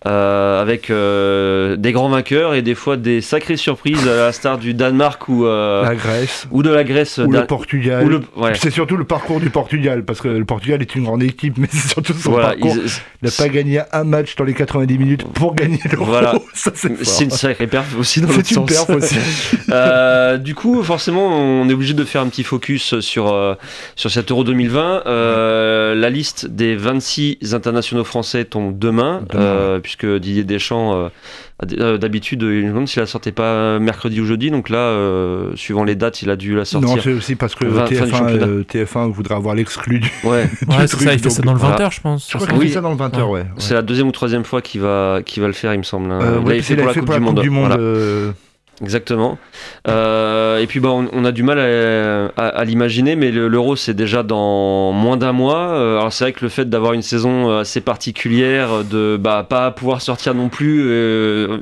F: euh, avec euh, des grands vainqueurs et des fois des sacrées surprises à la star du Danemark ou, euh,
E: La Grèce.
F: ou de la Grèce.
E: Ou
F: Dan-
E: le Portugal.
F: ou le- ouais.
E: C'est surtout le parcours du Portugal, parce que le Portugal est une grande équipe, <laughs> mais c'est surtout son
F: Voilà,
E: parcours. Il n'a pas gagné un match dans les 90 minutes pour gagner l'euro.
F: Voilà. <laughs>
E: C'est
F: une sacrée perf aussi dans l'autre sens.
E: perf aussi. <laughs>
F: Euh, du coup, forcément, on est obligé de faire un petit focus sur, euh, sur cet Euro 2020. Euh, la liste des 26 internationaux français tombe demain,
E: Demain,
F: euh, puisque Didier Deschamps, euh, d'habitude, il me demande s'il la sortait pas mercredi ou jeudi. Donc là, euh, suivant les dates, il a dû la sortir.
E: Non, c'est aussi parce que
F: Fin- fin du
E: TF1,
F: championnat.
E: euh, TF1 voudrait avoir l'exclu du.
F: Ouais. <laughs>
E: du
G: Ouais, c'est
E: truc,
G: ça, il fait ça dans le
F: voilà.
G: 20h, je pense.
E: Je crois
G: c'est
E: qu'il
G: ça
E: fait ça dans le 20h, ouais. ouais.
F: C'est la deuxième ou troisième fois qu'il va, qu'il va le faire, il me semble. hein.
E: Euh,
F: Il
E: ouais,
F: l'avait
E: puis il avait fait pour la Coupe du Monde.
F: Voilà. Exactement. Euh, et puis bah, on, a du mal à, l'imaginer, mais le- l'Euro c'est déjà dans moins d'un mois. Euh, alors c'est vrai que le fait d'avoir une saison euh, assez particulière, de bah, pas pouvoir sortir non plus,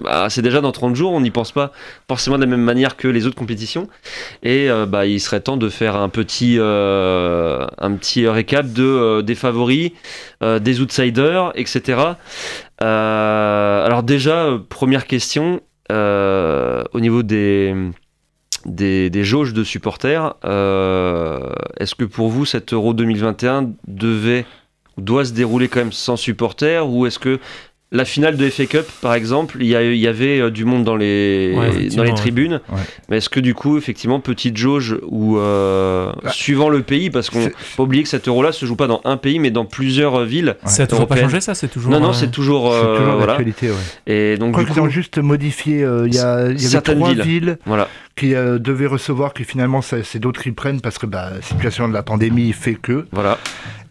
F: bah, c'est déjà dans 30 jours. On n'y pense pas forcément de la même manière que les autres compétitions. Et bah, il serait temps de faire un petit, un petit récap de, des favoris, des outsiders, etc. Alors déjà, première question, au niveau des, des, jauges de supporters. Euh, Est-ce que pour vous, cet Euro 2021 devait doit se dérouler quand même sans supporters ou est-ce que la finale de FA Cup, par exemple, il y, avait euh, du monde dans les,
G: Ouais, effectivement,
F: dans les
G: ouais.
F: tribunes.
E: Ouais.
F: Mais est-ce que du coup, effectivement, petite jauge ou euh,
E: Bah,
F: suivant le pays, parce qu'on
E: c'est-
F: faut pas oublier que cet euro-là se joue pas dans un pays, mais dans plusieurs euh, villes.
G: Ça a toujours pas changé, ça C'est toujours.
F: Non, non, c'est toujours.
E: C'est
F: euh,
E: toujours
F: voilà.
E: ouais.
F: Et donc,
E: Je crois
F: du
E: qu'ils ont
F: coup,
E: juste modifié. euh, Il y, a, y avait
F: certaines
E: trois
F: villes.
E: villes,
F: Voilà.
E: qui euh, devaient recevoir, que finalement c'est d'autres qui prennent parce que bah, la situation de la pandémie fait que.
F: Voilà.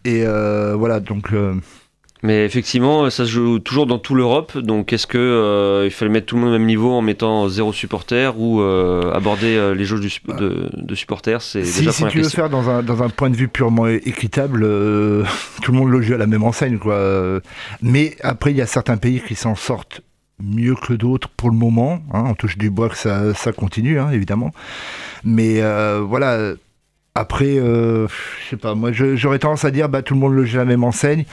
E: Et euh, voilà, donc. Euh,
F: Mais effectivement, ça se joue toujours dans toute l'Europe. Donc, est-ce que euh, il fallait mettre tout le monde au même niveau en mettant zéro supporter ou euh, aborder euh, les jauges du de, de supporters? C'est
E: si
F: déjà
E: si tu veux
F: question.
E: faire dans un, dans un point de vue purement équitable, euh, <laughs> tout le monde le joue à la même enseigne. Quoi. Euh, Mais après, il y a certains pays qui s'en sortent mieux que d'autres pour le moment. hein. on touche du bois que ça, ça continue, hein, évidemment. Mais euh, voilà. Après, euh, je sais pas, moi j'aurais tendance à dire bah, tout le monde le joue à la même enseigne.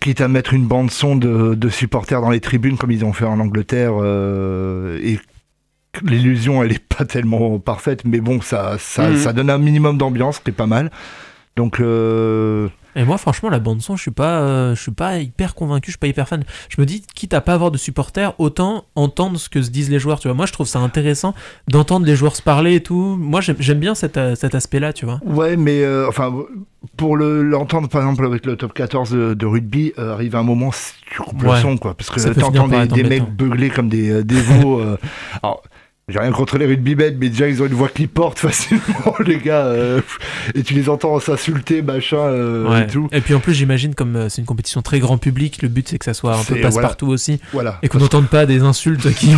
E: Quitte à mettre une bande son de, de supporters dans les tribunes comme ils ont fait en Angleterre euh, et l'illusion elle est pas tellement parfaite mais bon ça ça, ça donne un minimum d'ambiance qui est pas mal. Donc euh,
G: Et moi, franchement, la bande son, je suis pas, euh, je suis pas hyper convaincu, je suis pas hyper fan. Je me dis, quitte à pas avoir de supporters, autant entendre ce que se disent les joueurs. Tu vois, moi, je trouve ça intéressant d'entendre les joueurs se parler et tout. Moi, j'aime bien cet, euh, cet aspect-là, tu vois.
E: ouais mais euh, enfin pour le- l'entendre par exemple avec le top 14 de, de rugby euh, arrive un moment tu coupes
G: Ouais.
E: le son quoi parce que t'entends des, des mecs beugler comme des, des veaux <laughs> alors j'ai rien contre les rugbymen, mais déjà ils ont une voix qui porte <laughs> facilement, les gars. euh, et tu les entends s'insulter, machin, euh,
G: Ouais.
E: et tout.
G: Et puis en plus, j'imagine, comme euh, c'est une compétition très grand public, le but c'est que ça soit un peu passe-partout
E: voilà.
G: aussi.
E: Voilà.
G: Et qu'on n'entende pas des insultes qui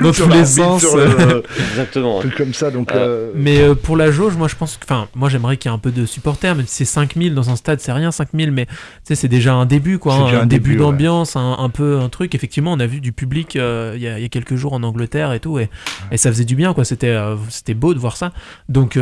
G: dans tous les sens.
E: le-
F: Exactement.
E: Un truc comme ça, donc. euh,
G: Mais euh, pour la jauge, moi je pense que. Enfin, moi j'aimerais qu'il y ait un peu de supporters, même si c'est 5000 dans un stade, c'est rien 5000, mais tu sais, c'est déjà un début, quoi. Hein,
E: déjà
G: un,
E: un
G: début
E: début, ouais.
G: d'ambiance, un, un peu un truc. Effectivement, on a vu du public euh, il y, a, il y a quelques jours en Angleterre et tout, et, et ça faisait du bien, quoi. C'était euh, c'était beau de voir ça. Donc.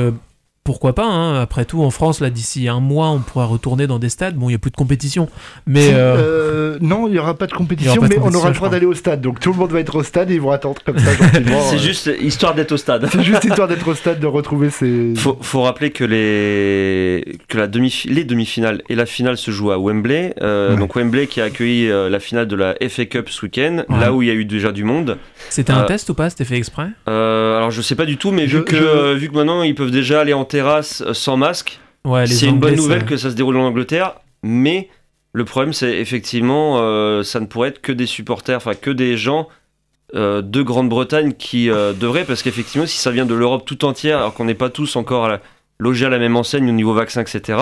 G: Pourquoi pas, hein. après tout, en France, là, d'ici un mois, on pourra retourner dans des stades. Bon, il n'y a plus de compétition. Mais. Euh,
E: euh, non, il n'y aura pas de compétition,
G: pas de
E: mais on aura le droit d'aller au stade. Donc tout le monde va être au stade et ils vont attendre comme ça gentiment. <laughs>
F: C'est
E: euh.
F: juste histoire d'être au stade.
E: C'est juste histoire d'être au stade, de retrouver ses.
F: Faut, faut rappeler que les que la demi les demi-finales et la finale se jouent à Wembley. Euh,
E: Ouais.
F: Donc Wembley qui a accueilli euh, la finale de la FA Cup ce week-end,
G: Ouais.
F: là où il y a eu déjà du monde.
G: C'était un test ou pas C'était fait exprès?
F: Euh, alors je sais pas du tout, mais
E: Je-
F: vu que
E: je-
F: euh, vu que maintenant ils peuvent déjà aller en terrasse euh, sans masque,
G: Ouais,
F: c'est une bonne nouvelle
G: ça-
F: que ça se déroule en Angleterre. Mais le problème, c'est effectivement, euh, ça ne pourrait être que des supporters, enfin que des gens euh, de Grande-Bretagne qui euh, devraient, parce qu'effectivement, si ça vient de l'Europe tout entière, alors qu'on n'est pas tous encore à la- logés à la même enseigne au niveau vaccin, etc.,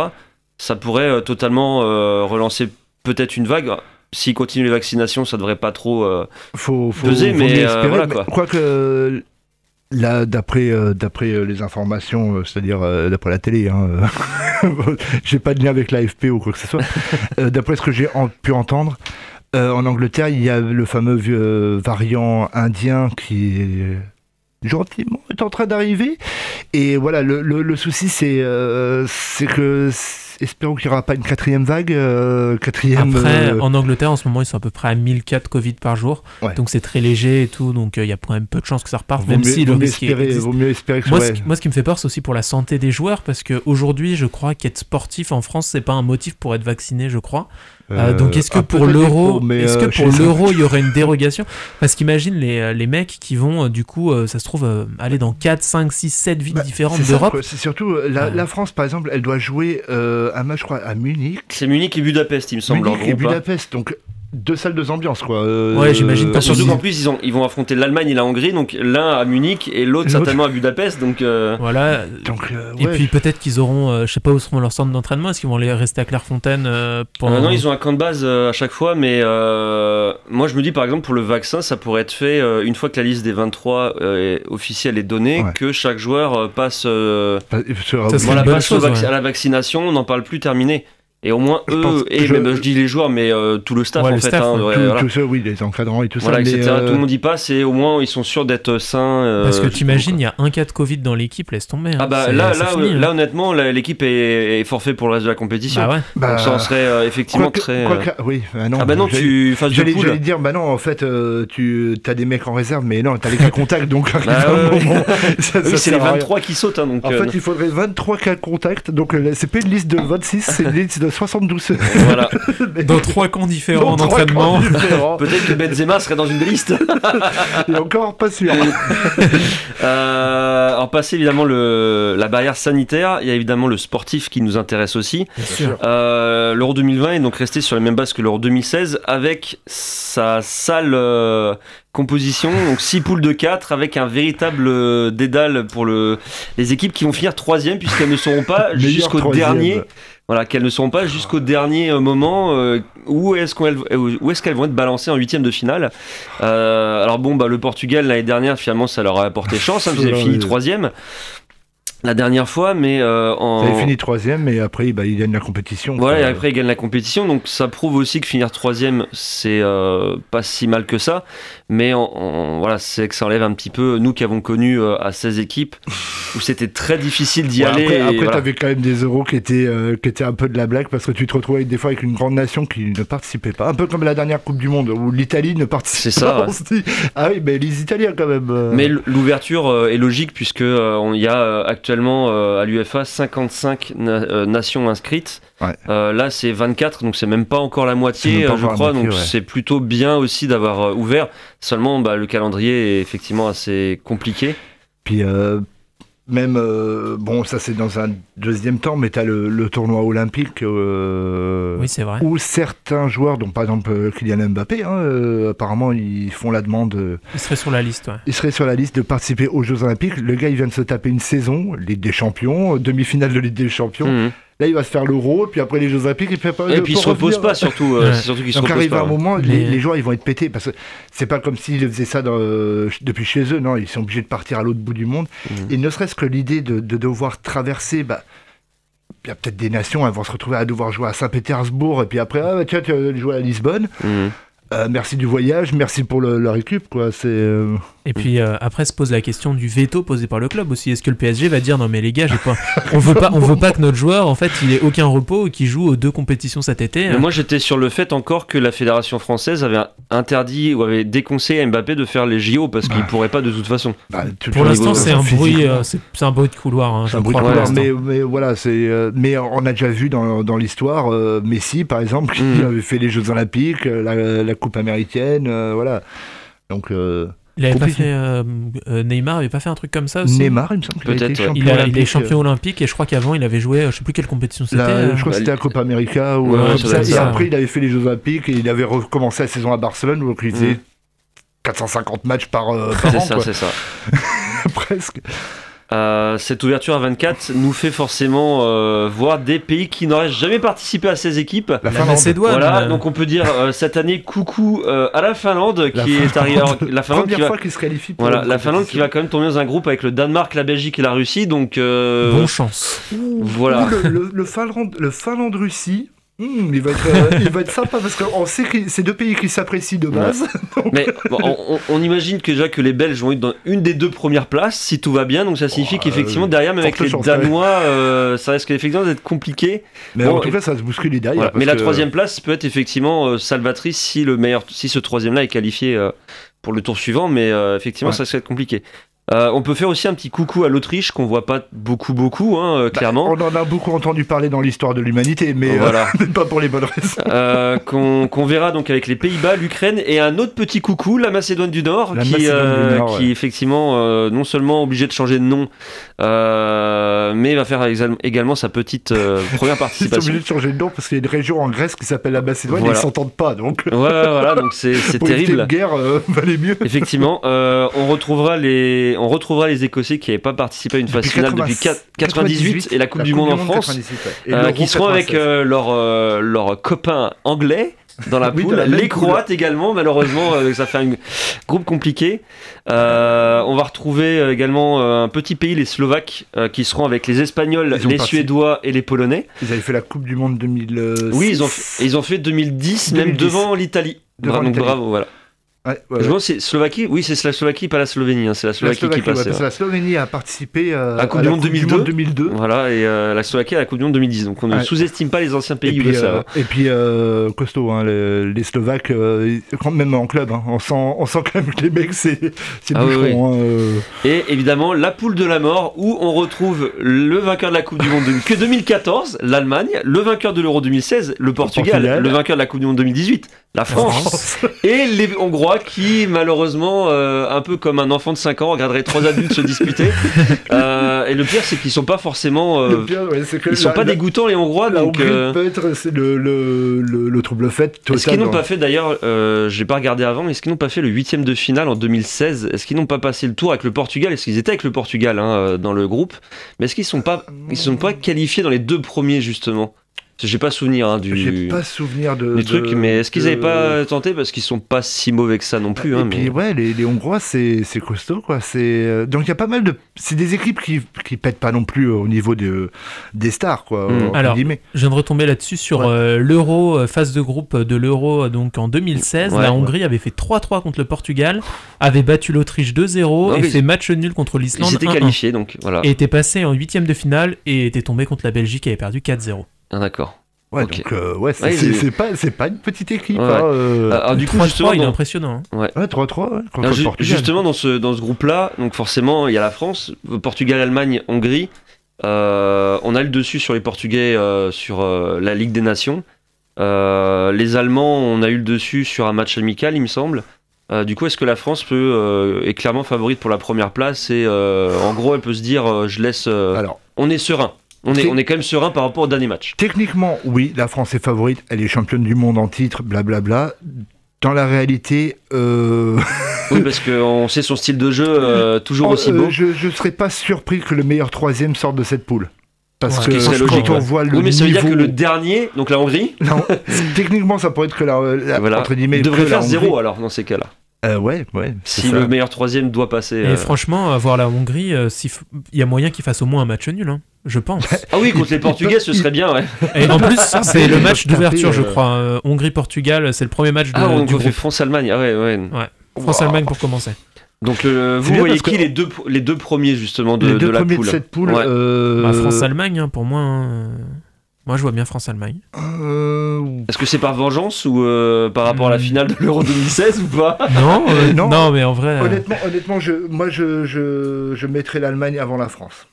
F: ça pourrait totalement relancer peut-être une vague. S'ils continuent les vaccinations, ça devrait pas trop. euh,
E: faut, faut,
F: peser,
E: faut
F: mais, euh, voilà,
E: mais
F: quoi.
E: Je crois que là, d'après euh, d'après euh, les informations, euh, c'est-à-dire euh, d'après la télé, hein, <laughs> j'ai pas de lien avec l'AFP ou quoi que ce soit. <laughs> D'après ce que j'ai en- pu entendre, en Angleterre, il y a le fameux variant indien qui est gentiment est en train d'arriver. Et voilà, le, le- le souci, c'est c'est que espérons qu'il n'y aura pas une quatrième vague, euh, quatrième.
G: Après,
E: euh,
G: en Angleterre, en ce moment, ils sont à peu près à 1000 cas de Covid par jour.
E: Ouais.
G: Donc c'est très léger et tout. Donc euh, il y a quand même peu de chances que ça reparte,
E: Vaut
G: même
E: mieux-
G: si le risque
E: espérer- vaut mieux espérer que
G: moi, ce moi, ce qui me fait peur, c'est aussi pour la santé des joueurs. Parce qu'aujourd'hui, je crois qu'être sportif en France, c'est pas un motif pour être vacciné, je crois. Euh,
E: Euh,
G: donc est-ce que pour l'euro, est-ce que
E: euh,
G: pour l'euro il y aurait une dérogation Parce qu'imagine les, euh, les mecs qui vont du coup, ça se trouve, aller dans 4, 5, 6, 7 villes différentes
E: Bah, ça,
G: d'Europe.
E: C'est surtout euh, la, la France, par exemple, elle doit jouer euh, un match, je crois, à Munich.
F: C'est Munich et Budapest, il me semble.
E: Munich
F: en
E: et
F: hein.
E: Budapest, donc deux salles, deux ambiances, quoi. Euh,
G: Ouais, j'imagine pas
E: euh,
F: Surtout qu'en plus, ils, ont, ils vont affronter l'Allemagne et la Hongrie, donc l'un à Munich et l'autre certainement à Budapest. Donc, euh,
G: Voilà.
E: Donc, euh,
G: Et puis peut-être qu'ils auront, euh, je sais pas où seront leurs centres d'entraînement. Est-ce qu'ils vont aller rester à Clairefontaine euh, pendant...
F: Euh, non, ils ont un camp de base euh, à chaque fois, mais euh, moi je me dis par exemple pour le vaccin, ça pourrait être fait euh, une fois que la liste des 23 euh, est- officielle est donnée,
E: Ouais.
F: que chaque joueur euh, passe, euh,
E: Bah, sur-
G: Ça
F: voilà, passe au
G: chose,
F: vac-
G: ouais.
F: à la vaccination, on n'en parle plus terminé. Et au moins
E: Je
F: eux, et
E: je-
F: même je dis les joueurs, mais euh, tout le staff
G: Ouais,
F: en
G: le
F: fait.
G: staff,
F: hein,
G: ouais,
E: tout,
F: voilà.
E: tout ça, oui, les encadrants et tout
F: Voilà,
E: ça. mais, euh,
F: Tout le monde y passe et au moins ils sont sûrs d'être sains. euh,
G: Parce que t'imagines, il y a un cas de Covid dans l'équipe, laisse tomber. hein.
F: Ah bah
G: C'est-
F: là,
G: c'est
F: là,
G: fini,
F: euh,
G: hein.
F: là honnêtement, l'équipe est, est forfait pour le reste de la compétition.
G: Bah ouais.
E: Bah,
F: Donc ça en serait euh, effectivement
E: Quoique-
F: très.
E: quoique-
F: euh,
E: oui, bah non.
F: Ah bah non, tu de
E: J'allais dire, bah non, en fait, euh, tu as des mecs en réserve, mais non, t'as les cas contacts, donc
F: c'est les
E: sert à rien.
F: 23 qui sautent. hein, donc,
E: En
F: euh,
E: fait, il faudrait 23 cas contacts, donc euh, c'est pas une liste de 26, c'est une liste de 72.
F: voilà. <laughs>
G: Dans trois camps différents
E: Dans trois
G: d'entraînement.
F: Peut-être que Benzema serait dans une des listes. <laughs>
E: Et encore pas sûr. <laughs>
F: Euh, alors passer évidemment le, la barrière sanitaire, il y a évidemment le sportif qui nous intéresse aussi.
G: sûr.
F: Euh, L'Euro 2020 est donc resté sur les mêmes bases que l'Euro 2016 avec sa sale euh, composition, donc 6 poules de 4 avec un véritable euh, dédale pour le, les équipes qui vont finir troisième puisqu'elles ne seront pas jusqu'au dernier. Voilà, qu'elles ne seront pas jusqu'au dernier euh, moment euh, où est-ce qu'elles où est-ce qu'elles vont être balancées en huitième de finale. Euh, alors bon, bah, le Portugal l'année dernière, finalement, ça leur a apporté chance. Hein, ils avaient
E: Ouais,
F: fini troisième la dernière fois, mais euh, en
E: Ils avaient fini troisième, et après, bah, ils gagnent la compétition.
F: voilà, et après ils gagnent la compétition, donc ça prouve aussi que finir troisième, c'est euh, pas si mal que ça, mais en- en- voilà, c'est que ça enlève un petit peu nous qui avons connu euh, à 16 équipes où c'était très difficile d'y
E: Ouais,
F: aller.
E: Après, après
F: voilà.
E: t'avais quand même des euros qui étaient, euh, qui étaient un peu de la blague parce que tu te retrouvais des fois avec une grande nation qui ne participait pas. Un peu comme la dernière Coupe du Monde où l'Italie ne participait
F: C'est ça,
E: pas.
F: ouais.
E: On dit, ah oui, mais les Italiens quand même.
F: Mais l'ouverture est logique puisque euh, on- il y a euh, actuellement euh, à l'UFA 55 na- euh, nations inscrites.
E: Ouais.
F: Euh, là c'est 24 donc c'est même pas encore la moitié je crois
E: moitié,
F: donc
E: ouais.
F: c'est plutôt bien aussi d'avoir ouvert. Seulement bah, le calendrier est effectivement assez compliqué.
E: Puis même, euh, bon, ça c'est dans un deuxième temps, mais t'as le, le tournoi olympique euh,
G: Oui, c'est vrai.
E: où certains joueurs, dont par exemple euh, Kylian Mbappé, hein, euh, apparemment ils font la demande. euh,
G: Il serait sur la liste, ouais.
E: Il serait sur la liste de participer aux Jeux Olympiques. Le gars, il vient de se taper une saison, Ligue des Champions, demi-finale de Ligue des Champions.
F: Mhm.
E: Là, il va se faire l'Euro, puis après les Jeux Olympiques, il fait pas.
F: Et puis il se repose pas surtout. euh,
G: Ouais.
F: c'est surtout qu'il se
E: Donc
F: repose
E: arrive
F: pas.
E: un
F: ouais.
E: moment, les,
G: Les-
E: les joueurs ils vont être pétés parce que c'est pas comme s'ils faisaient ça dans- euh, depuis chez eux, non, ils sont obligés de partir à l'autre bout du monde.
F: Mhm.
E: Et ne serait-ce que l'idée de, de devoir traverser, bah, il y a peut-être des nations, elles vont se retrouver à devoir jouer à Saint-Pétersbourg, et puis après, ah, bah, tiens, tu vas jouer à Lisbonne.
F: Mhm.
E: Euh, merci du voyage, merci pour le, la récup, quoi. C'est.
G: Et puis euh, après se pose la question du veto posé par le club aussi. Est-ce que le PSG va dire non mais les gars, j'ai pas, on veut pas, on veut pas que notre joueur en fait il ait aucun repos et qu'il joue aux deux compétitions cet été.
F: Mais
G: hein.
F: moi j'étais sur le fait encore que la fédération française avait interdit ou avait déconseillé à Mbappé de faire les JO parce qu'il pourrait pas de toute façon.
E: bah, tout-
G: Pour l'instant c'est un bruit, euh, c'est un bruit de couloir. hein,
E: un bruit de
G: crois,
E: couloir, mais, mais voilà, c'est. euh, mais on a déjà vu dans, dans l'histoire euh, Messi, par exemple, qui
F: Mhm.
E: avait fait les Jeux Olympiques, la, la Coupe américaine, euh, voilà. Donc.
G: Il avait pas fait euh, euh, Neymar avait pas fait un truc comme ça aussi.
E: Neymar, il me semble qu'il champion
G: Il, a- il est
E: olympique,
G: champion
E: euh,
G: olympique et je crois qu'avant il avait joué, je sais plus quelle compétition c'était. euh,
E: je crois que c'était la Coupe América ou
F: Ouais,
E: euh,
F: ça
E: comme
F: doit
E: ça.
F: être
E: Et
G: ça,
E: après, il avait fait les Jeux Olympiques et il avait recommencé la saison à Barcelone, donc il faisait
F: Mhm.
E: 450 matchs par, euh, par
F: C'est ça, c'est ça. <laughs>
E: presque.
F: Euh, cette ouverture à 24 nous fait forcément euh, voir des pays qui n'auraient jamais participé à ces équipes.
E: La
G: La
E: Finlande.
G: Macédoine.
F: Voilà, donc on peut dire euh, cette année coucou euh, à la Finlande
E: La
F: qui est arrivée. La Finlande
E: Première
F: qui va,
E: fois qu'il se qualifie pour
F: voilà, la Finlande qui va quand même tomber dans un groupe avec le Danemark, la Belgique et la Russie. Donc euh,
G: Bon chance.
F: voilà.
E: Ouh, Le, le, le Finlande, le Finlande-Russie, hmm, il, va être, euh, <laughs> il va être sympa parce qu'on sait que c'est deux pays qui s'apprécient de base. <laughs>
F: Mais bon, on, imagine que déjà que les Belges vont être dans une des deux premières places si tout va bien. Donc ça signifie
E: Oh,
F: qu'effectivement
E: euh,
F: derrière, même avec les
E: chance, ouais.
F: Danois, euh, ça risque effectivement d'être compliqué.
E: Mais
F: Bon,
E: en tout cas, ça va se bousculer derrière.
F: Voilà. Mais la
E: que-
F: troisième place peut être effectivement euh, salvatrice si le meilleur, si ce troisième là est qualifié pour le tour suivant. Mais effectivement,
E: Ouais.
F: ça serait compliqué. Euh, on peut faire aussi un petit coucou à l'Autriche qu'on voit pas beaucoup beaucoup, hein, euh,
E: Bah,
F: clairement.
E: on en a beaucoup entendu parler dans l'histoire de l'humanité, mais euh, <laughs>
F: Voilà.
E: pas pour les bonnes raisons.
F: Euh, qu'on verra donc avec les Pays-Bas, l'Ukraine et un autre petit coucou, la Macédoine du Nord,
E: La
F: qui, euh,
E: du Nord,
F: qui
E: ouais.
F: effectivement euh, non seulement obligé de changer de nom, euh, mais va faire également sa petite euh, <laughs> première
E: Ils sont
F: participation.
E: obligés de changer de nom parce qu'il y a une région en Grèce qui s'appelle la Macédoine et
F: Voilà.
E: ils s'entendent pas, donc
F: Ouais, voilà, donc c'est <laughs> terrible.
E: une guerre, euh, valait mieux.
F: Effectivement, euh, on retrouvera les, on retrouvera les Écossais qui n'avaient pas participé à une phase finale
E: 80
F: depuis 4 98 et la Coupe du Monde en France,
E: 98, ouais.
F: Euh, qui seront avec
E: 96.
F: euh, leurs euh, leurs copains anglais dans la <laughs>
E: Oui,
F: poule,
E: la
F: les
E: poule.
F: Croates également, malheureusement, euh, ça fait un groupe compliqué. Euh, on va retrouver euh, également euh, un petit pays, les Slovaques, euh, qui seront avec les Espagnols, les
E: parti-
F: Suédois et les Polonais.
E: Ils avaient fait la Coupe du Monde 2006.
F: Oui, ils ont, fait- ils ont fait 2010, même
E: 2010.
F: devant l'Italie.
E: Devant
F: Bra- donc
E: l'Italie.
F: bravo, voilà.
E: Ouais, ouais,
F: Je pense que c'est Slovaquie, oui, c'est la Slovaquie, pas la Slovénie, hein, c'est la
E: La
F: Slovaquie qui passait. ouais.
E: la Slovénie a participé euh,
F: À la Coupe
E: à
F: du
E: la
F: Monde
E: Coupe
F: 2002.
E: 2002.
F: Voilà, et euh, la Slovaquie à la Coupe du Monde 2010. Donc on ne sous-estime pas les anciens pays
E: Et puis,
F: yougoslaves.
E: euh, et puis euh, costaud, hein, les, les Slovaques, euh, quand même en club, hein, on, sent, on sent quand même que les mecs, c'est
F: Ah
E: boucheron, hein, euh.
F: Et évidemment, la poule de la mort, où on retrouve le vainqueur de la Coupe du Monde de- que 2014, l'Allemagne, le vainqueur de l'Euro 2016, le Portugal,
E: Portugal.
F: le vainqueur de la Coupe du Monde 2018, la France, <laughs> et les Hongrois qui, malheureusement, euh, un peu comme un enfant de 5 ans, regarderaient trois adultes se disputer. <laughs> Euh, et le pire, c'est qu'ils sont pas forcément. euh,
E: Le pire, ouais, c'est que
F: ils sont
E: la-
F: pas
E: la-
F: dégoûtants, les Hongrois.
E: La
F: donc, euh,
E: peut-être c'est le, le, le, le trouble fait total.
F: Est-ce qu'ils n'ont pas fait d'ailleurs, euh, j'ai pas regardé avant, est-ce qu'ils n'ont pas fait le huitième de finale en 2016 Est-ce qu'ils n'ont pas passé le tour avec le Portugal? Est-ce qu'ils étaient avec le Portugal hein, dans le groupe? Mais est-ce qu'ils sont pas, ils sont pas qualifiés dans les deux premiers justement? J'ai pas souvenir hein, du.
E: J'ai pas souvenir de.
F: du truc,
E: de-
F: mais est-ce qu'ils
E: de-
F: avaient pas tenté? Parce qu'ils sont pas si mauvais que ça non plus hein,
E: Et puis
F: mais...
E: ouais, les, les Hongrois, c'est c'est costaud, quoi. C'est euh, donc il y a pas mal de. C'est des équipes qui qui pètent pas non plus au niveau de des stars, quoi.
F: Hmm.
G: Alors,
E: guillemets.
G: je viens de retomber là-dessus sur euh, l'Euro, euh, phase de groupe de l'Euro, euh, donc en 2016.
F: Ouais,
G: la
F: ouais.
G: Hongrie avait fait 3-3 contre le Portugal, avait battu l'Autriche 2-0
F: Non,
G: et fait
F: ils-
G: match nul contre
F: Ils
G: l'Islande. 1-1.
F: qualifiés donc voilà.
G: Et était passé en huitième de finale et était tombé contre la Belgique qui avait perdu 4-0.
F: Ah, D'accord.
E: Ouais, donc euh, ouais, c'est
F: Ouais,
E: c'est-
F: ils-
E: c'est pas c'est pas une petite équipe.
F: Ouais,
E: hein,
F: ouais.
E: euh.
F: Ah, alors, du coup,
G: 3-3,
F: justement,
G: il est impressionnant. hein.
F: Ouais.
E: Ouais, 3-3 ouais, contre
F: Alors,
E: le
F: ju-
E: Portugal.
F: justement, dans ce, dans ce groupe-là, donc forcément, il y a la France, Portugal, Allemagne, Hongrie. Euh, on a le dessus sur les Portugais euh, sur euh, la Ligue des Nations. Euh, les Allemands, on a eu le dessus sur un match amical, il me semble. Euh, du coup, est-ce que la France peut euh, est clairement favorite pour la première place et euh, en gros, elle peut se dire, euh, je laisse. euh,
E: Alors,
F: on est serein? On est, on est quand même serein par rapport au dernier match.
E: Techniquement, oui, la France est favorite, elle est championne du monde en titre, blablabla. Dans la réalité, euh... <laughs>
F: Oui, parce qu'on sait son style de jeu euh, toujours
E: oh,
F: aussi
E: euh,
F: beau.
E: je ne serais pas surpris que le meilleur troisième sorte de cette poule. Parce
F: Ce
E: que quand
F: logique.
E: on
F: ouais.
E: voit le
F: oui, mais ça veut dire
E: niveau-
F: que le dernier, donc la Hongrie,
E: Non, <laughs> techniquement, ça pourrait être que la, la-
F: voilà,
E: entre guillemets,
F: devrait
E: que la
F: faire zéro alors dans ces cas-là.
E: Euh, ouais, ouais.
F: Si
E: ça.
F: le meilleur troisième doit passer.
G: Et
F: euh,
G: franchement, avoir la Hongrie, euh, il y a moyen qu'ils fassent au moins un match nul, hein, je pense. <laughs>
F: Ah oui, contre les Portugais, ce serait bien, ouais.
G: Et en plus, <laughs> c'est le match d'ouverture, je
E: euh,
G: crois. euh, Hongrie-Portugal, c'est le premier match de,
F: Ah, on
G: du groupe.
F: France-Allemagne. Ah ouais, ouais.
G: Ouais. France-Allemagne pour commencer.
F: Donc euh, vous voyez qui
E: que-
F: les deux, les deux premiers justement de,
E: les
F: de
E: deux
F: la
E: premiers
F: poule
E: de cette poule.
F: Ouais.
E: euh,
G: Bah, France-Allemagne, hein, pour moi. hein, Moi, je vois bien France-Allemagne.
E: euh,
F: Est-ce que c'est par vengeance ou euh, par rapport à la finale de l'Euro 2016 ou pas <laughs>
G: Non, euh,
E: Non.
G: non. mais en vrai. euh,
E: Honnêtement, honnêtement je, moi, je, je, je mettrais l'Allemagne avant la France.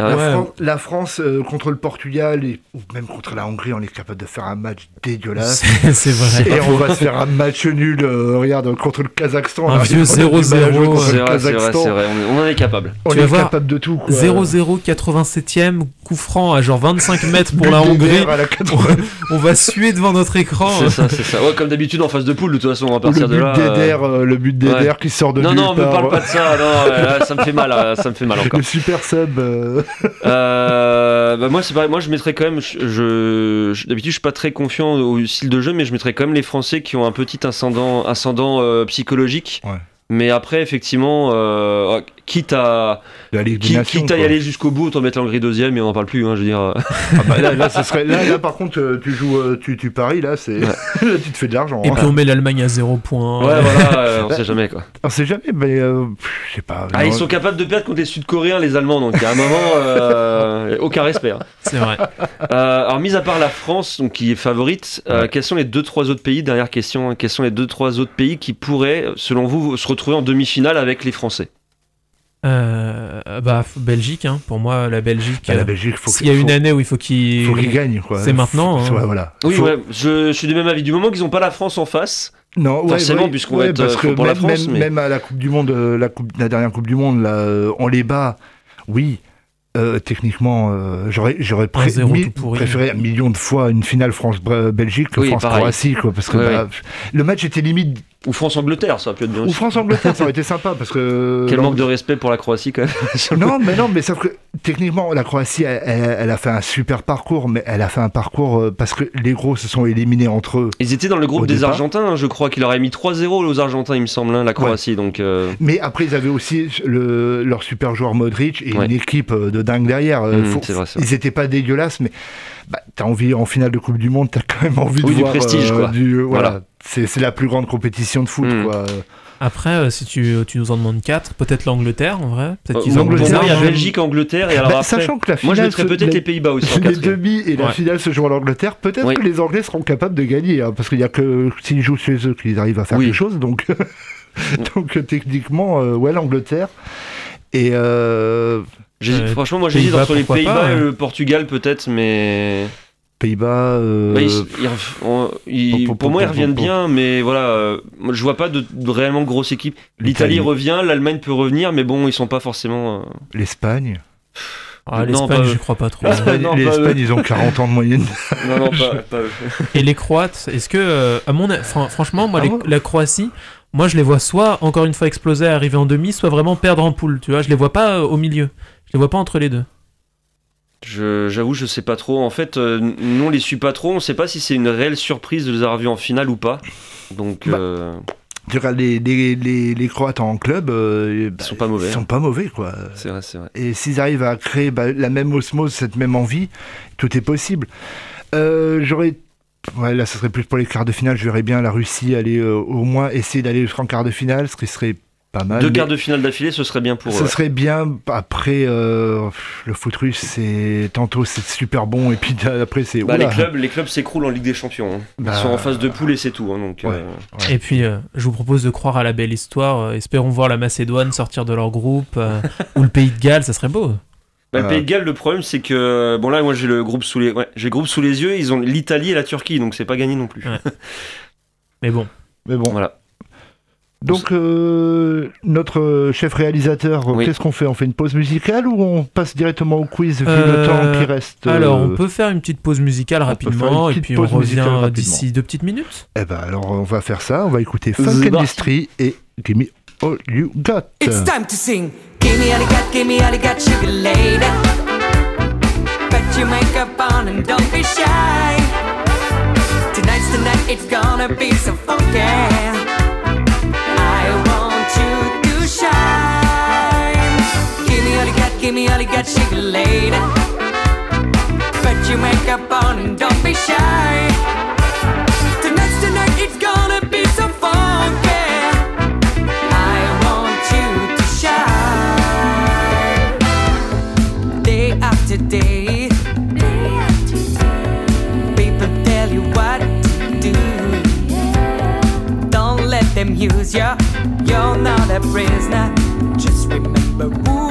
F: Ah
E: la,
F: ouais.
E: Fran- la France euh, contre le Portugal et, ou même contre la Hongrie, on est capable de faire un match dégueulasse. <laughs>
G: C'est vrai.
E: Et on va se faire un match nul, euh, regarde, contre le Kazakhstan.
G: Un
E: là,
G: vieux
E: on a du mal à
G: 0-0,
E: jouer contre
F: C'est
E: le
F: vrai, c'est vrai. On, est- on en est capable.
E: On
G: Tu
E: est
G: vas voir,
E: capable de tout. quoi.
G: 0-0, 87ème, coup franc à genre 25 <laughs> mètres pour la Hongrie.
E: guerre à la 80.
G: On va suer devant notre écran.
F: C'est ça, c'est ça. Ouais, comme d'habitude en phase de poule, de toute façon, à
E: Ou le
F: partir de là. euh,
E: le but d'Eder
F: ouais.
E: qui sort de
F: Non, non, me parle pas de ça. Non, ça me fait mal. Ça me fait mal <laughs> encore.
E: Le super sub. Euh,
F: bah moi c'est pareil, moi je mettrais quand même, je, je- je- d'habitude je suis pas très confiant au style de jeu, mais je mettrais quand même les Français qui ont un petit ascendant, ascendant euh, psychologique.
E: Ouais.
F: Mais après effectivement, euh, quitte à, quitte à y aller jusqu'au bout, autant mettre l'Hongrie deuxième et on en parle plus. Hein, je veux dire.
E: Ah bah là, là, ce serait, là, là, par contre, euh, tu joues, euh, tu, tu paries, là, c'est, <laughs> là, tu te fais de l'argent.
G: Et
E: hein.
G: puis on met l'Allemagne à 0 points.
F: Ouais <laughs> voilà, euh, on sait jamais quoi.
E: On sait jamais, mais euh, je sais pas.
F: Ah
E: non.
F: ils sont capables de perdre contre les Sud-Coréens, les Allemands, donc à un moment euh, aucun respect. hein.
G: C'est vrai.
F: Euh, alors, mis à part la France, donc, qui est favorite, euh, quels sont les deux trois autres pays Dernière question. hein, quels sont les deux trois autres pays qui pourraient, selon vous, se retrouver en demi-finale avec les Français?
G: Euh, bah, Belgique, hein. pour moi, la Belgique.
E: Bah, la
G: euh,
E: Belgique, faut
G: S'il y a une année où il faut qu'il.
E: faut qu'ils gagnent, quoi.
G: C'est maintenant.
E: Faut-
G: hein.
E: ouais, voilà.
F: Oui,
E: Faut-
F: ouais, je, je suis du même avis. Du moment qu'ils n'ont pas la France en face,
E: Non, ouais,
F: Forcément,
E: ouais,
F: puisqu'on
E: ouais,
F: va être,
E: parce
F: euh,
E: que
F: pour la
E: même,
F: France,
E: même,
F: mais-
E: même à la Coupe du Monde, la, coupe, la dernière Coupe du Monde, là, on les bat. Oui, euh, techniquement, euh, j'aurais j'aurais pré-
G: 1-0
E: mi-
G: tout pourri.
E: préféré un million de fois une finale France-Belgique que
F: Oui,
E: France-Croatie, quoi, parce que
F: Ouais,
E: bah, le match était limite
F: Ou France-Angleterre, ça aurait pu être bien
E: Ou. France-Angleterre, ça aurait été sympa parce que.
F: Quel manque de respect pour la Croatie quand même. <laughs>
E: Non, mais non, mais sauf que techniquement, la Croatie, elle, a fait un super parcours, mais elle a fait un parcours euh, parce que les gros se sont éliminés entre eux.
F: Ils étaient dans le groupe des
E: départ.
F: Argentins, hein, je crois qu'il aurait mis 3-0 aux Argentins, il me semble, hein, la Croatie. Donc, euh,
E: Mais après, ils avaient aussi le, leur super joueur Modric et
F: Ouais.
E: une équipe euh, de dingue derrière. Faut-
F: c'est vrai,
E: ils étaient pas dégueulasses, mais bah, t'as envie, en finale de Coupe du Monde, t'as quand même envie
F: Oui,
E: de
F: du
E: voir
F: prestige,
E: euh,
F: quoi.
E: du- voilà.
F: Voilà.
E: C'est la plus grande compétition de foot,
F: Mhm.
E: quoi.
G: Après, euh, si tu, tu nous en demandes 4, peut-être l'Angleterre en vrai. Peut-être
F: euh,
G: qu'ils ont
F: moi, il y a. Belgique, Angleterre, et alors
E: Bah,
F: après,
E: sachant que la
F: moi je
E: finale
F: mettrais
E: se-
F: peut-être
E: les-
F: Pays-Bas aussi
E: les demi et la
G: Ouais.
E: finale se joue en Angleterre. Peut-être
F: Oui.
E: que les Anglais seront capables de gagner, hein, parce qu'il y a que s'ils jouent chez eux qu'ils arrivent à faire
F: Oui.
E: quelque chose. Donc, <laughs> donc euh, techniquement, euh, ouais, l'Angleterre. Et euh,
F: franchement, moi j'hésite entre les Pays-Bas
G: pas,
F: et
G: ouais.
F: le Portugal peut-être, mais.
E: Pays-Bas. euh,
F: Bah, ils- ils ref- on- ils-
E: pom, pom,
F: pour moi, ils reviennent bien, mais voilà, euh, je vois pas de, de réellement grosse équipe. L'Italie revient, l'Allemagne peut revenir, mais bon, ils sont pas forcément. euh,
E: L'Espagne.
G: Ah,
F: Non,
G: L'Espagne, j'y crois pas trop. <laughs>
E: L'Espagne,
F: non,
E: ils ont 40 ans de moyenne. <laughs>
F: Non, non, pas, pas eux. <laughs>
G: Et les Croates, est-ce que, euh, à mon, franchement, moi,
E: Ah
G: les-
E: ouais
G: la Croatie, moi, je les vois soit encore une fois exploser, arriver en demi, soit vraiment perdre en poule. Tu vois, je les vois pas euh, au milieu. Je les vois pas entre les deux.
F: Je- J'avoue, je sais pas trop. En fait, euh, nous on les suit pas trop. On sait pas si c'est une réelle surprise de les avoir vus en finale ou pas. Donc,
E: Bah,
F: euh,
E: Tu regardes les, les, les, les Croates en club, euh, bah,
F: ils sont pas mauvais.
E: ils sont
F: hein.
E: pas mauvais, quoi.
F: C'est vrai, c'est vrai.
E: Et s'ils arrivent à créer bah, la même osmose, cette même envie, tout est possible. Euh, J'aurais. Ouais, là, ce serait plus pour les quarts de finale. Je verrais bien la Russie aller euh, au moins essayer d'aller jusqu'en quart de finale, ce qui serait pas mal.
F: Deux quarts de finale d'affilée, ce serait bien pour
E: Ce
F: eux.
E: serait bien. Après, euh, le foot russe, c'est tantôt c'est super bon, et puis <laughs> après, c'est.
F: Bah, les clubs, les clubs s'écroulent en Ligue des Champions. hein. Ils
E: Bah,
F: sont en phase de poule et c'est tout. hein, donc,
E: ouais.
F: euh,
E: Ouais.
G: Et puis, euh, je vous propose de croire à la belle histoire. euh, espérons voir la Macédoine sortir de leur groupe euh, <laughs> ou le Pays de Galles, ça serait beau.
F: Bah, le. Pays de Galles, le problème, c'est que bon là, moi j'ai le groupe sous les, ouais, j'ai le groupe sous les yeux. Ils ont l'Italie et la Turquie, donc c'est pas gagné non plus.
G: Ouais. <laughs> Mais bon,
E: Mais bon.
F: Voilà.
E: Donc, euh, notre chef réalisateur,
F: Oui.
E: qu'est-ce qu'on fait? On fait une pause musicale ou on passe directement au quiz vu le
G: Euh,
E: temps qui reste euh,
G: alors on peut faire une petite pause musicale rapidement et puis on revient d'ici deux petites minutes.
E: Eh ben alors on va faire ça, on va écouter Funk
F: parti.
E: Industry et Give Me All You Got.
R: It's time to sing. Give me all you got, give me all you got, sugar lady. Put your makeup on and don't be shy. Tonight's the night, it's gonna be so funky. Give me all you got, sugar lady. Put your makeup on and don't be shy. Tonight's the night, it's gonna be so funky. I want you to shine day after day. People tell you what to do. Don't let them use you. You're not a prisoner. Just remember who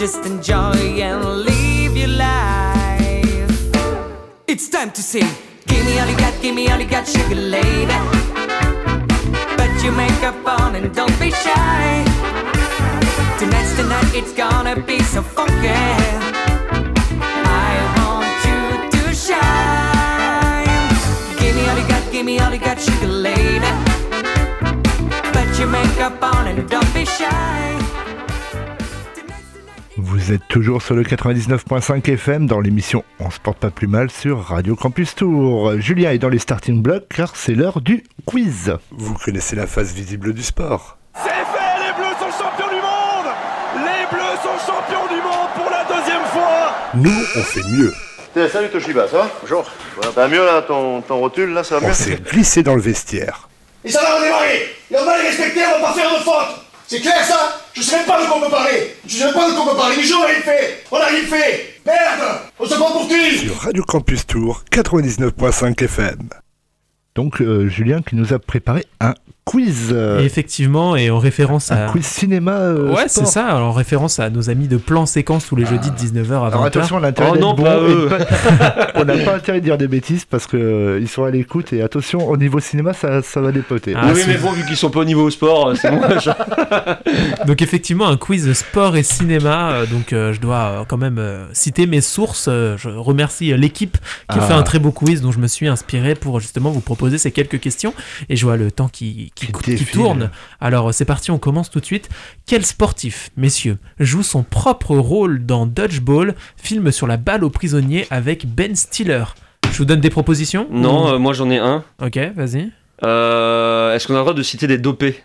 T: Just
R: enjoy and live your life. It's time to sing. Give me all you got, give me all you got, sugar lady. Put your makeup on and don't be shy. Tonight's the night, it's gonna be so funky. I want you to shine. Give me all you got, give me all you got, sugar lady. Put your makeup on and don't be shy.
E: Vous êtes toujours sur le 99.5 FM dans l'émission On se porte pas plus mal sur Radio Campus Tour. Julien est dans les starting blocks car c'est l'heure du quiz.
I: Vous connaissez la face visible du sport.
T: C'est fait, les Bleus sont champions du monde Les Bleus sont champions du monde pour la deuxième fois
I: Nous, on fait mieux.
U: Salut Toshiba, ça va? Bonjour. Va mieux là, ton, ton rotule là, ça va
I: On
U: mieux?
I: s'est glissé dans le vestiaire.
T: Et ça va redémarrer Et on va les respecter, on va pas faire de faute C'est clair ça Je sais même pas de quoi on peut parler. Je sais même pas de quoi on peut parler, mais on a rien fait. On a rien fait. Merde On se prend pour qui
I: Sur Radio Campus Tour 99.5 FM.
E: Donc euh, Julien qui nous a préparé un quiz.
G: Et effectivement, et en référence à.
E: Un quiz cinéma. euh,
G: Ouais, c'est ça, alors, en référence à nos amis de Plan Séquence tous les jeudis de 19h à 20h.
E: Alors attention, l'intérêt
F: Oh
E: d'être
F: non,
E: bon
F: pas
E: et
F: eux.
E: pas- <laughs> on n'a pas intérêt de dire des bêtises parce que euh, ils sont à l'écoute et attention au niveau cinéma ça, ça va dépoter.
G: Ah,
F: oui, mais bon, vu qu'ils sont pas au niveau sport, c'est bon. <laughs>
G: Donc effectivement un quiz sport et cinéma. euh, donc euh, je dois euh, quand même euh, citer mes sources. Euh, je remercie euh, l'équipe qui a
E: Ah.
G: fait un très beau quiz dont je me suis inspiré pour justement vous proposer ces quelques questions. Et je vois le temps qui, qui, qui tourne. Alors c'est parti, on commence tout de suite. Quel sportif, messieurs, joue son propre rôle dans Dodgeball, film sur la balle aux prisonniers avec Ben Stiller? Je vous donne des propositions?
F: Non,
G: Ou-
F: euh, moi j'en ai un.
G: Ok, vas-y.
F: Euh, Est-ce qu'on a le droit de citer des dopés?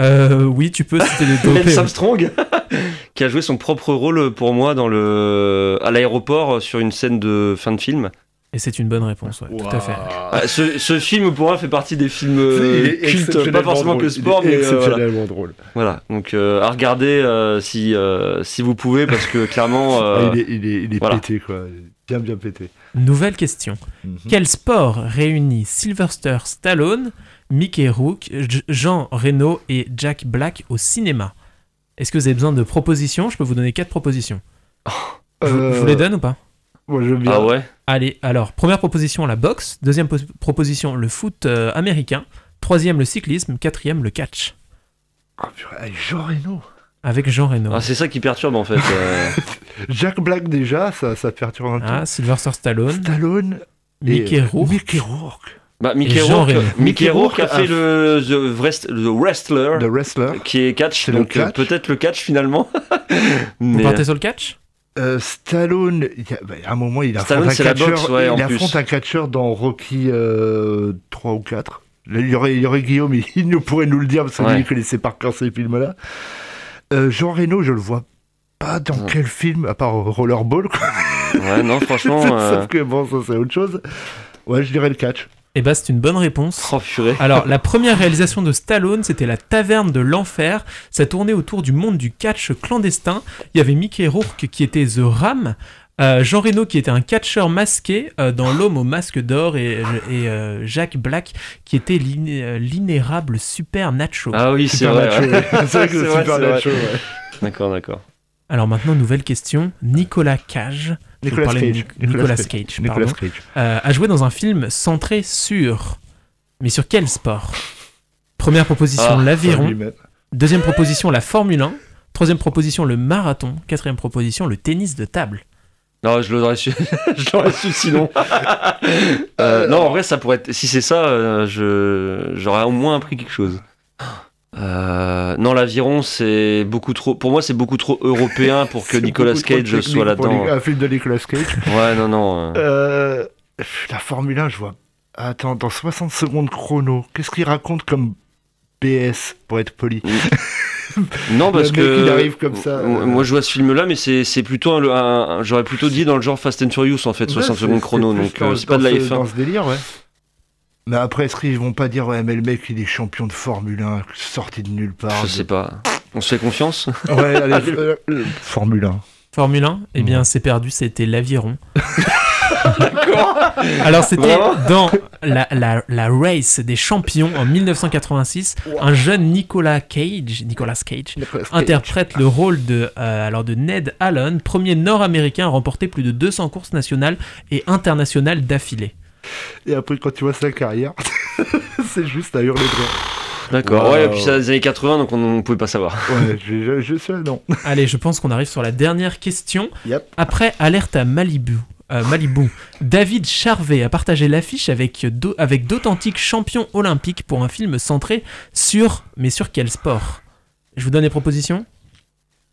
G: Euh, oui, tu peux citer des <laughs> dopés.
F: Lance Armstrong, <laughs> qui a joué son propre rôle pour moi dans le à l'aéroport sur une scène de fin de film.
G: Et c'est une bonne réponse, ouais, tout à fait.
F: Ah, ce, ce film pour moi fait partie des films
E: Il
F: euh, cultes, pas forcément que sport, mais euh, voilà.
E: exceptionnellement drôle.
F: Voilà, donc euh, à regarder euh, si euh, si vous pouvez parce que clairement. euh,
E: Ah, il est, il est, il est
F: voilà.
E: pété quoi, bien bien pété.
G: Nouvelle question.
E: Mhm.
G: Quel sport réunit Sylvester Stallone, Mickey Rourke, J- Jean Reno et Jack Black au cinéma? Est-ce que vous avez besoin de propositions? Je peux vous donner quatre propositions. Je vous les donne ou pas?
E: Moi je veux bien.
F: Ah ouais.
G: Allez, alors, première proposition, la boxe. Deuxième pos- proposition, le foot euh, américain. Troisième, le cyclisme. Quatrième, le catch.
E: Ah, purée, avec Jean Reno.
G: Avec Jean Reno.
F: Ah, c'est ça qui perturbe en fait. euh. <laughs>
E: Jack Black déjà, ça, ça perturbe un
G: Ah,
E: peu.
G: Sylvester Stallone.
E: Stallone.
G: Mickey
E: et,
G: Rourke.
E: Mickey Rourke.
F: Bah, Mickey Rourke. Mickey a fait le The, Wrest- the Wrestler,
E: The Wrestler.
F: qui est catch, donc euh,
E: catch.
F: peut-être le catch finalement. <laughs>
G: Vous partez sur le catch?
E: Euh, Stallone, bah, à un moment, il affronte
F: Stallone,
E: un
F: boxe, ouais,
E: il affronte
F: plus.
E: un dans Rocky euh, 3 ou 4. Là, il y aurait, il y aurait Guillaume, il, nous pourrait nous le dire parce qu'il
F: Ouais.
E: connaissait par cœur ces films-là. Euh, Jean Reno, je le vois pas dans
F: Ouais.
E: quel film, à part Rollerball. quoi.
F: Ouais, non, franchement. <laughs> euh,
E: Sauf que bon, ça c'est autre chose. Ouais, je dirais le catch.
G: Eh bah, c'est une bonne réponse.
F: Oh purée.
G: Alors, la première réalisation de Stallone, c'était La Taverne de l'Enfer. Ça tournait autour du monde du catch clandestin. Il y avait Mickey Rourke qui était The Ram. euh, Jean Reno qui était un catcheur masqué euh, dans L'homme au masque d'or et, et, euh, Jack Black qui était l'iné- l'inérable Super Nacho.
F: Ah oui, c'est
E: Super <laughs>
F: vrai.
E: C'est que le Super. Nacho, ouais.
F: D'accord, d'accord.
G: Alors maintenant, nouvelle question. Nicolas Cage.
E: Nicolas Cage.
G: Nic- Nicolas Cage,
E: Nicolas Cage.
G: euh, a joué dans un film centré sur... Mais sur quel sport? Première proposition,
F: Ah,
G: l'aviron. Deuxième proposition, la Formule 1. Troisième proposition, le marathon. Quatrième proposition, le tennis de table.
F: Non, je l'aurais su. <laughs> je l'aurais su sinon. Euh, non, en vrai, ça pourrait être. Si c'est ça, euh, je j'aurais au moins appris quelque chose. Euh, non, l'aviron, c'est beaucoup trop. Pour moi, c'est beaucoup trop européen pour que <laughs> Nicolas Cage soit là-dedans.
E: Un film de Nicolas Cage. <laughs>
F: Ouais, non, non. euh.
E: Euh, la Formule 1, je vois. Attends, dans 60 secondes chrono, qu'est-ce qu'il raconte comme BS, pour être poli? <laughs>
F: Non, parce que.
E: il arrive comme ça,
F: Moi, je vois ce film-là, mais c'est plutôt un, un- un- J'aurais plutôt dit dans le genre Fast and Furious, en fait, 60
E: Ouais,
F: secondes chrono. Donc, c'est pas de la
E: dans ce-
F: F1.
E: Dans ce délire, ouais. Mais après, est-ce qu'ils vont pas dire, ouais, mais le mec, il est champion de Formule 1, sorti de nulle part
F: Je sais pas. On se fait confiance
E: Ouais, allez, <laughs> euh, Formule 1.
G: Formule 1, eh bien, c'est perdu, c'était l'aviron. <laughs> Alors, c'était dans la, la, la race des champions en 1986. Un jeune Nicolas Cage, Nicolas Cage,
E: Nicolas Cage.
G: interprète le rôle de, euh, alors de Ned Allen, premier nord-américain à remporter plus de 200 courses nationales et internationales d'affilée.
E: Et après, quand tu vois sa carrière, <laughs> c'est juste à hurler de.
F: D'accord,
E: Wow.
F: ouais, et puis c'est les années 80, donc on ne pouvait pas savoir.
E: Ouais, je, je, je sais, non. <laughs>
G: Allez, je pense qu'on arrive sur la dernière question.
E: Yep.
G: Après Alerte à Malibu, euh, Malibu, <laughs> David Charvet a partagé l'affiche avec avec d'authentiques champions olympiques pour un film centré sur... Mais sur quel sport? Je vous donne des propositions?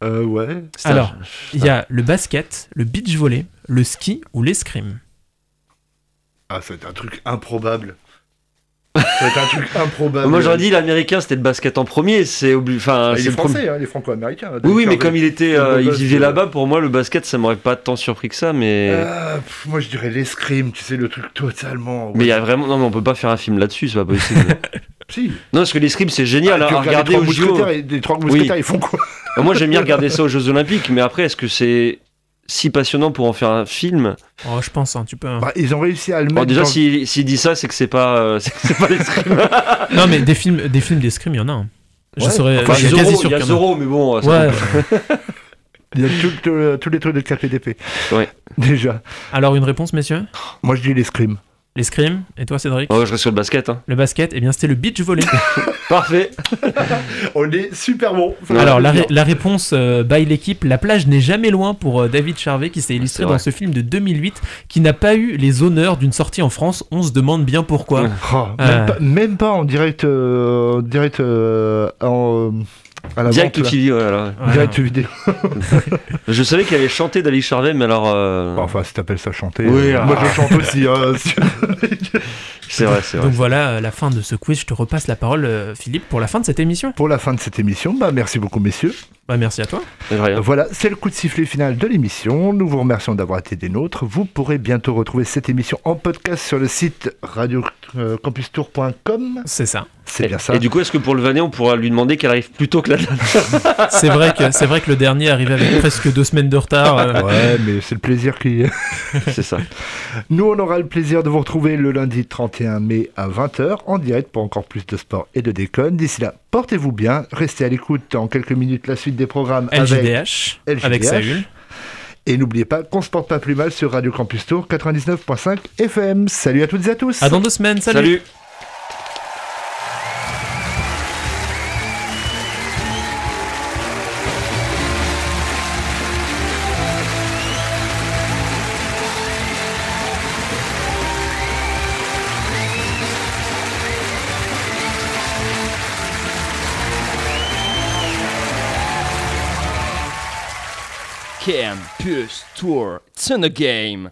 E: Euh, ouais.
G: Alors, il y a le basket, le beach volley, le ski ou l'escrime.
E: Ah, c'est un truc improbable. c'est un truc <laughs> improbable.
F: Moi j'aurais dit l'américain c'était le basket en premier, c'est obli- enfin
E: Ah, il est
F: premier.
E: français, hein, il est franco-américain.
F: Oui, oui, mais comme il était, euh, il vivait
E: là
F: là-bas, pour moi le basket ça m'aurait pas tant surpris que ça, mais
E: Euh, pff, moi, je dirais l'escrime, tu sais, le truc totalement.
F: mais il y a vraiment non mais on peut pas faire un film là-dessus, c'est pas possible. <laughs>
E: Si.
F: non parce que l'escrime c'est génial
E: Ah,
F: à
E: regardes
F: regarder
E: les
F: aux
E: les trois mousquetaires, ils font quoi
F: Moi j'aime bien regarder ça aux Jeux Olympiques, mais après est-ce que c'est si passionnant pour en faire un film.
G: Oh, je pense, hein, tu peux. hein.
E: Bah, ils ont réussi à le
F: Bon,
E: mettre.
F: déjà,
E: dans-
F: s'il s'il dit ça, c'est que c'est pas, euh, c'est pas l'escrime. <laughs>
G: non, mais des films, des films d'escrime, il y en a. hein. Je
F: Ouais.
G: serais
F: Enfin,
G: je suis
F: Zorro,
G: quasi sûr
F: il y a
G: qu'il y en
F: Zorro, mais bon, ça
G: Ouais.
E: Il y a tout- tout- tous les trucs de KPDP.
F: Ouais.
E: Déjà.
G: Alors, une réponse, messieurs?
E: Moi, je dis l'escrime.
G: L'escrime Et toi, Cédric
F: Ouais, je reste sur le basket. Hein.
G: Le basket, eh bien, c'était le beach volley. <laughs>
F: Parfait. <laughs>
E: On est super bon.
G: Alors, la, ré- la réponse euh, by l'équipe, la plage n'est jamais loin pour euh, David Charvet qui s'est illustré dans ce film de 2008 qui n'a pas eu les honneurs d'une sortie en France. On se demande bien pourquoi. <laughs>
E: Oh,
G: Euh,
E: même, pas, même pas en direct, euh, direct euh, en, euh,
F: Direct
E: là.
F: TV, voilà.
E: Direct vidéo. <laughs>
F: Je savais qu'il avait chanté David Charvet, mais alors. euh,
E: Enfin, si t'appelles ça chanter.
F: Oui,
E: euh. Moi, je chante aussi. hein, <laughs>
F: C'est vrai, c'est vrai.
G: Donc voilà euh, la fin de ce quiz. Je te repasse la parole, Philippe, pour la fin de cette émission.
E: Pour la fin de cette émission, bah, merci beaucoup, messieurs.
G: Bah, merci à toi.
E: Voilà, c'est le coup de sifflet final de l'émission. Nous vous remercions d'avoir été des nôtres. Vous pourrez bientôt retrouver cette émission en podcast sur le site radiocampustour.com.
G: C'est ça.
E: C'est bien ça.
F: Et du coup, est-ce que pour le vanner, on pourra lui demander qu'elle arrive plus tôt que la dernière <laughs>
G: C'est vrai que c'est vrai que le dernier arrivait avec presque deux semaines de retard. euh.
E: Ouais, mais c'est le plaisir qui. <laughs>
F: C'est ça.
E: Nous, on aura le plaisir de vous retrouver le lundi 31 mai à 20h en direct pour encore plus de sport et de déconne. D'ici là, portez-vous bien. Restez à l'écoute en quelques minutes la suite des programmes
G: LJDH,
E: avec
G: avec Saül.
E: Et n'oubliez pas qu'on se porte pas plus mal sur Radio Campus Tour 99.5 FM. Salut à toutes et à tous.
G: À dans deux semaines. Salut.
F: Salut.
D: Tour, it's in the game.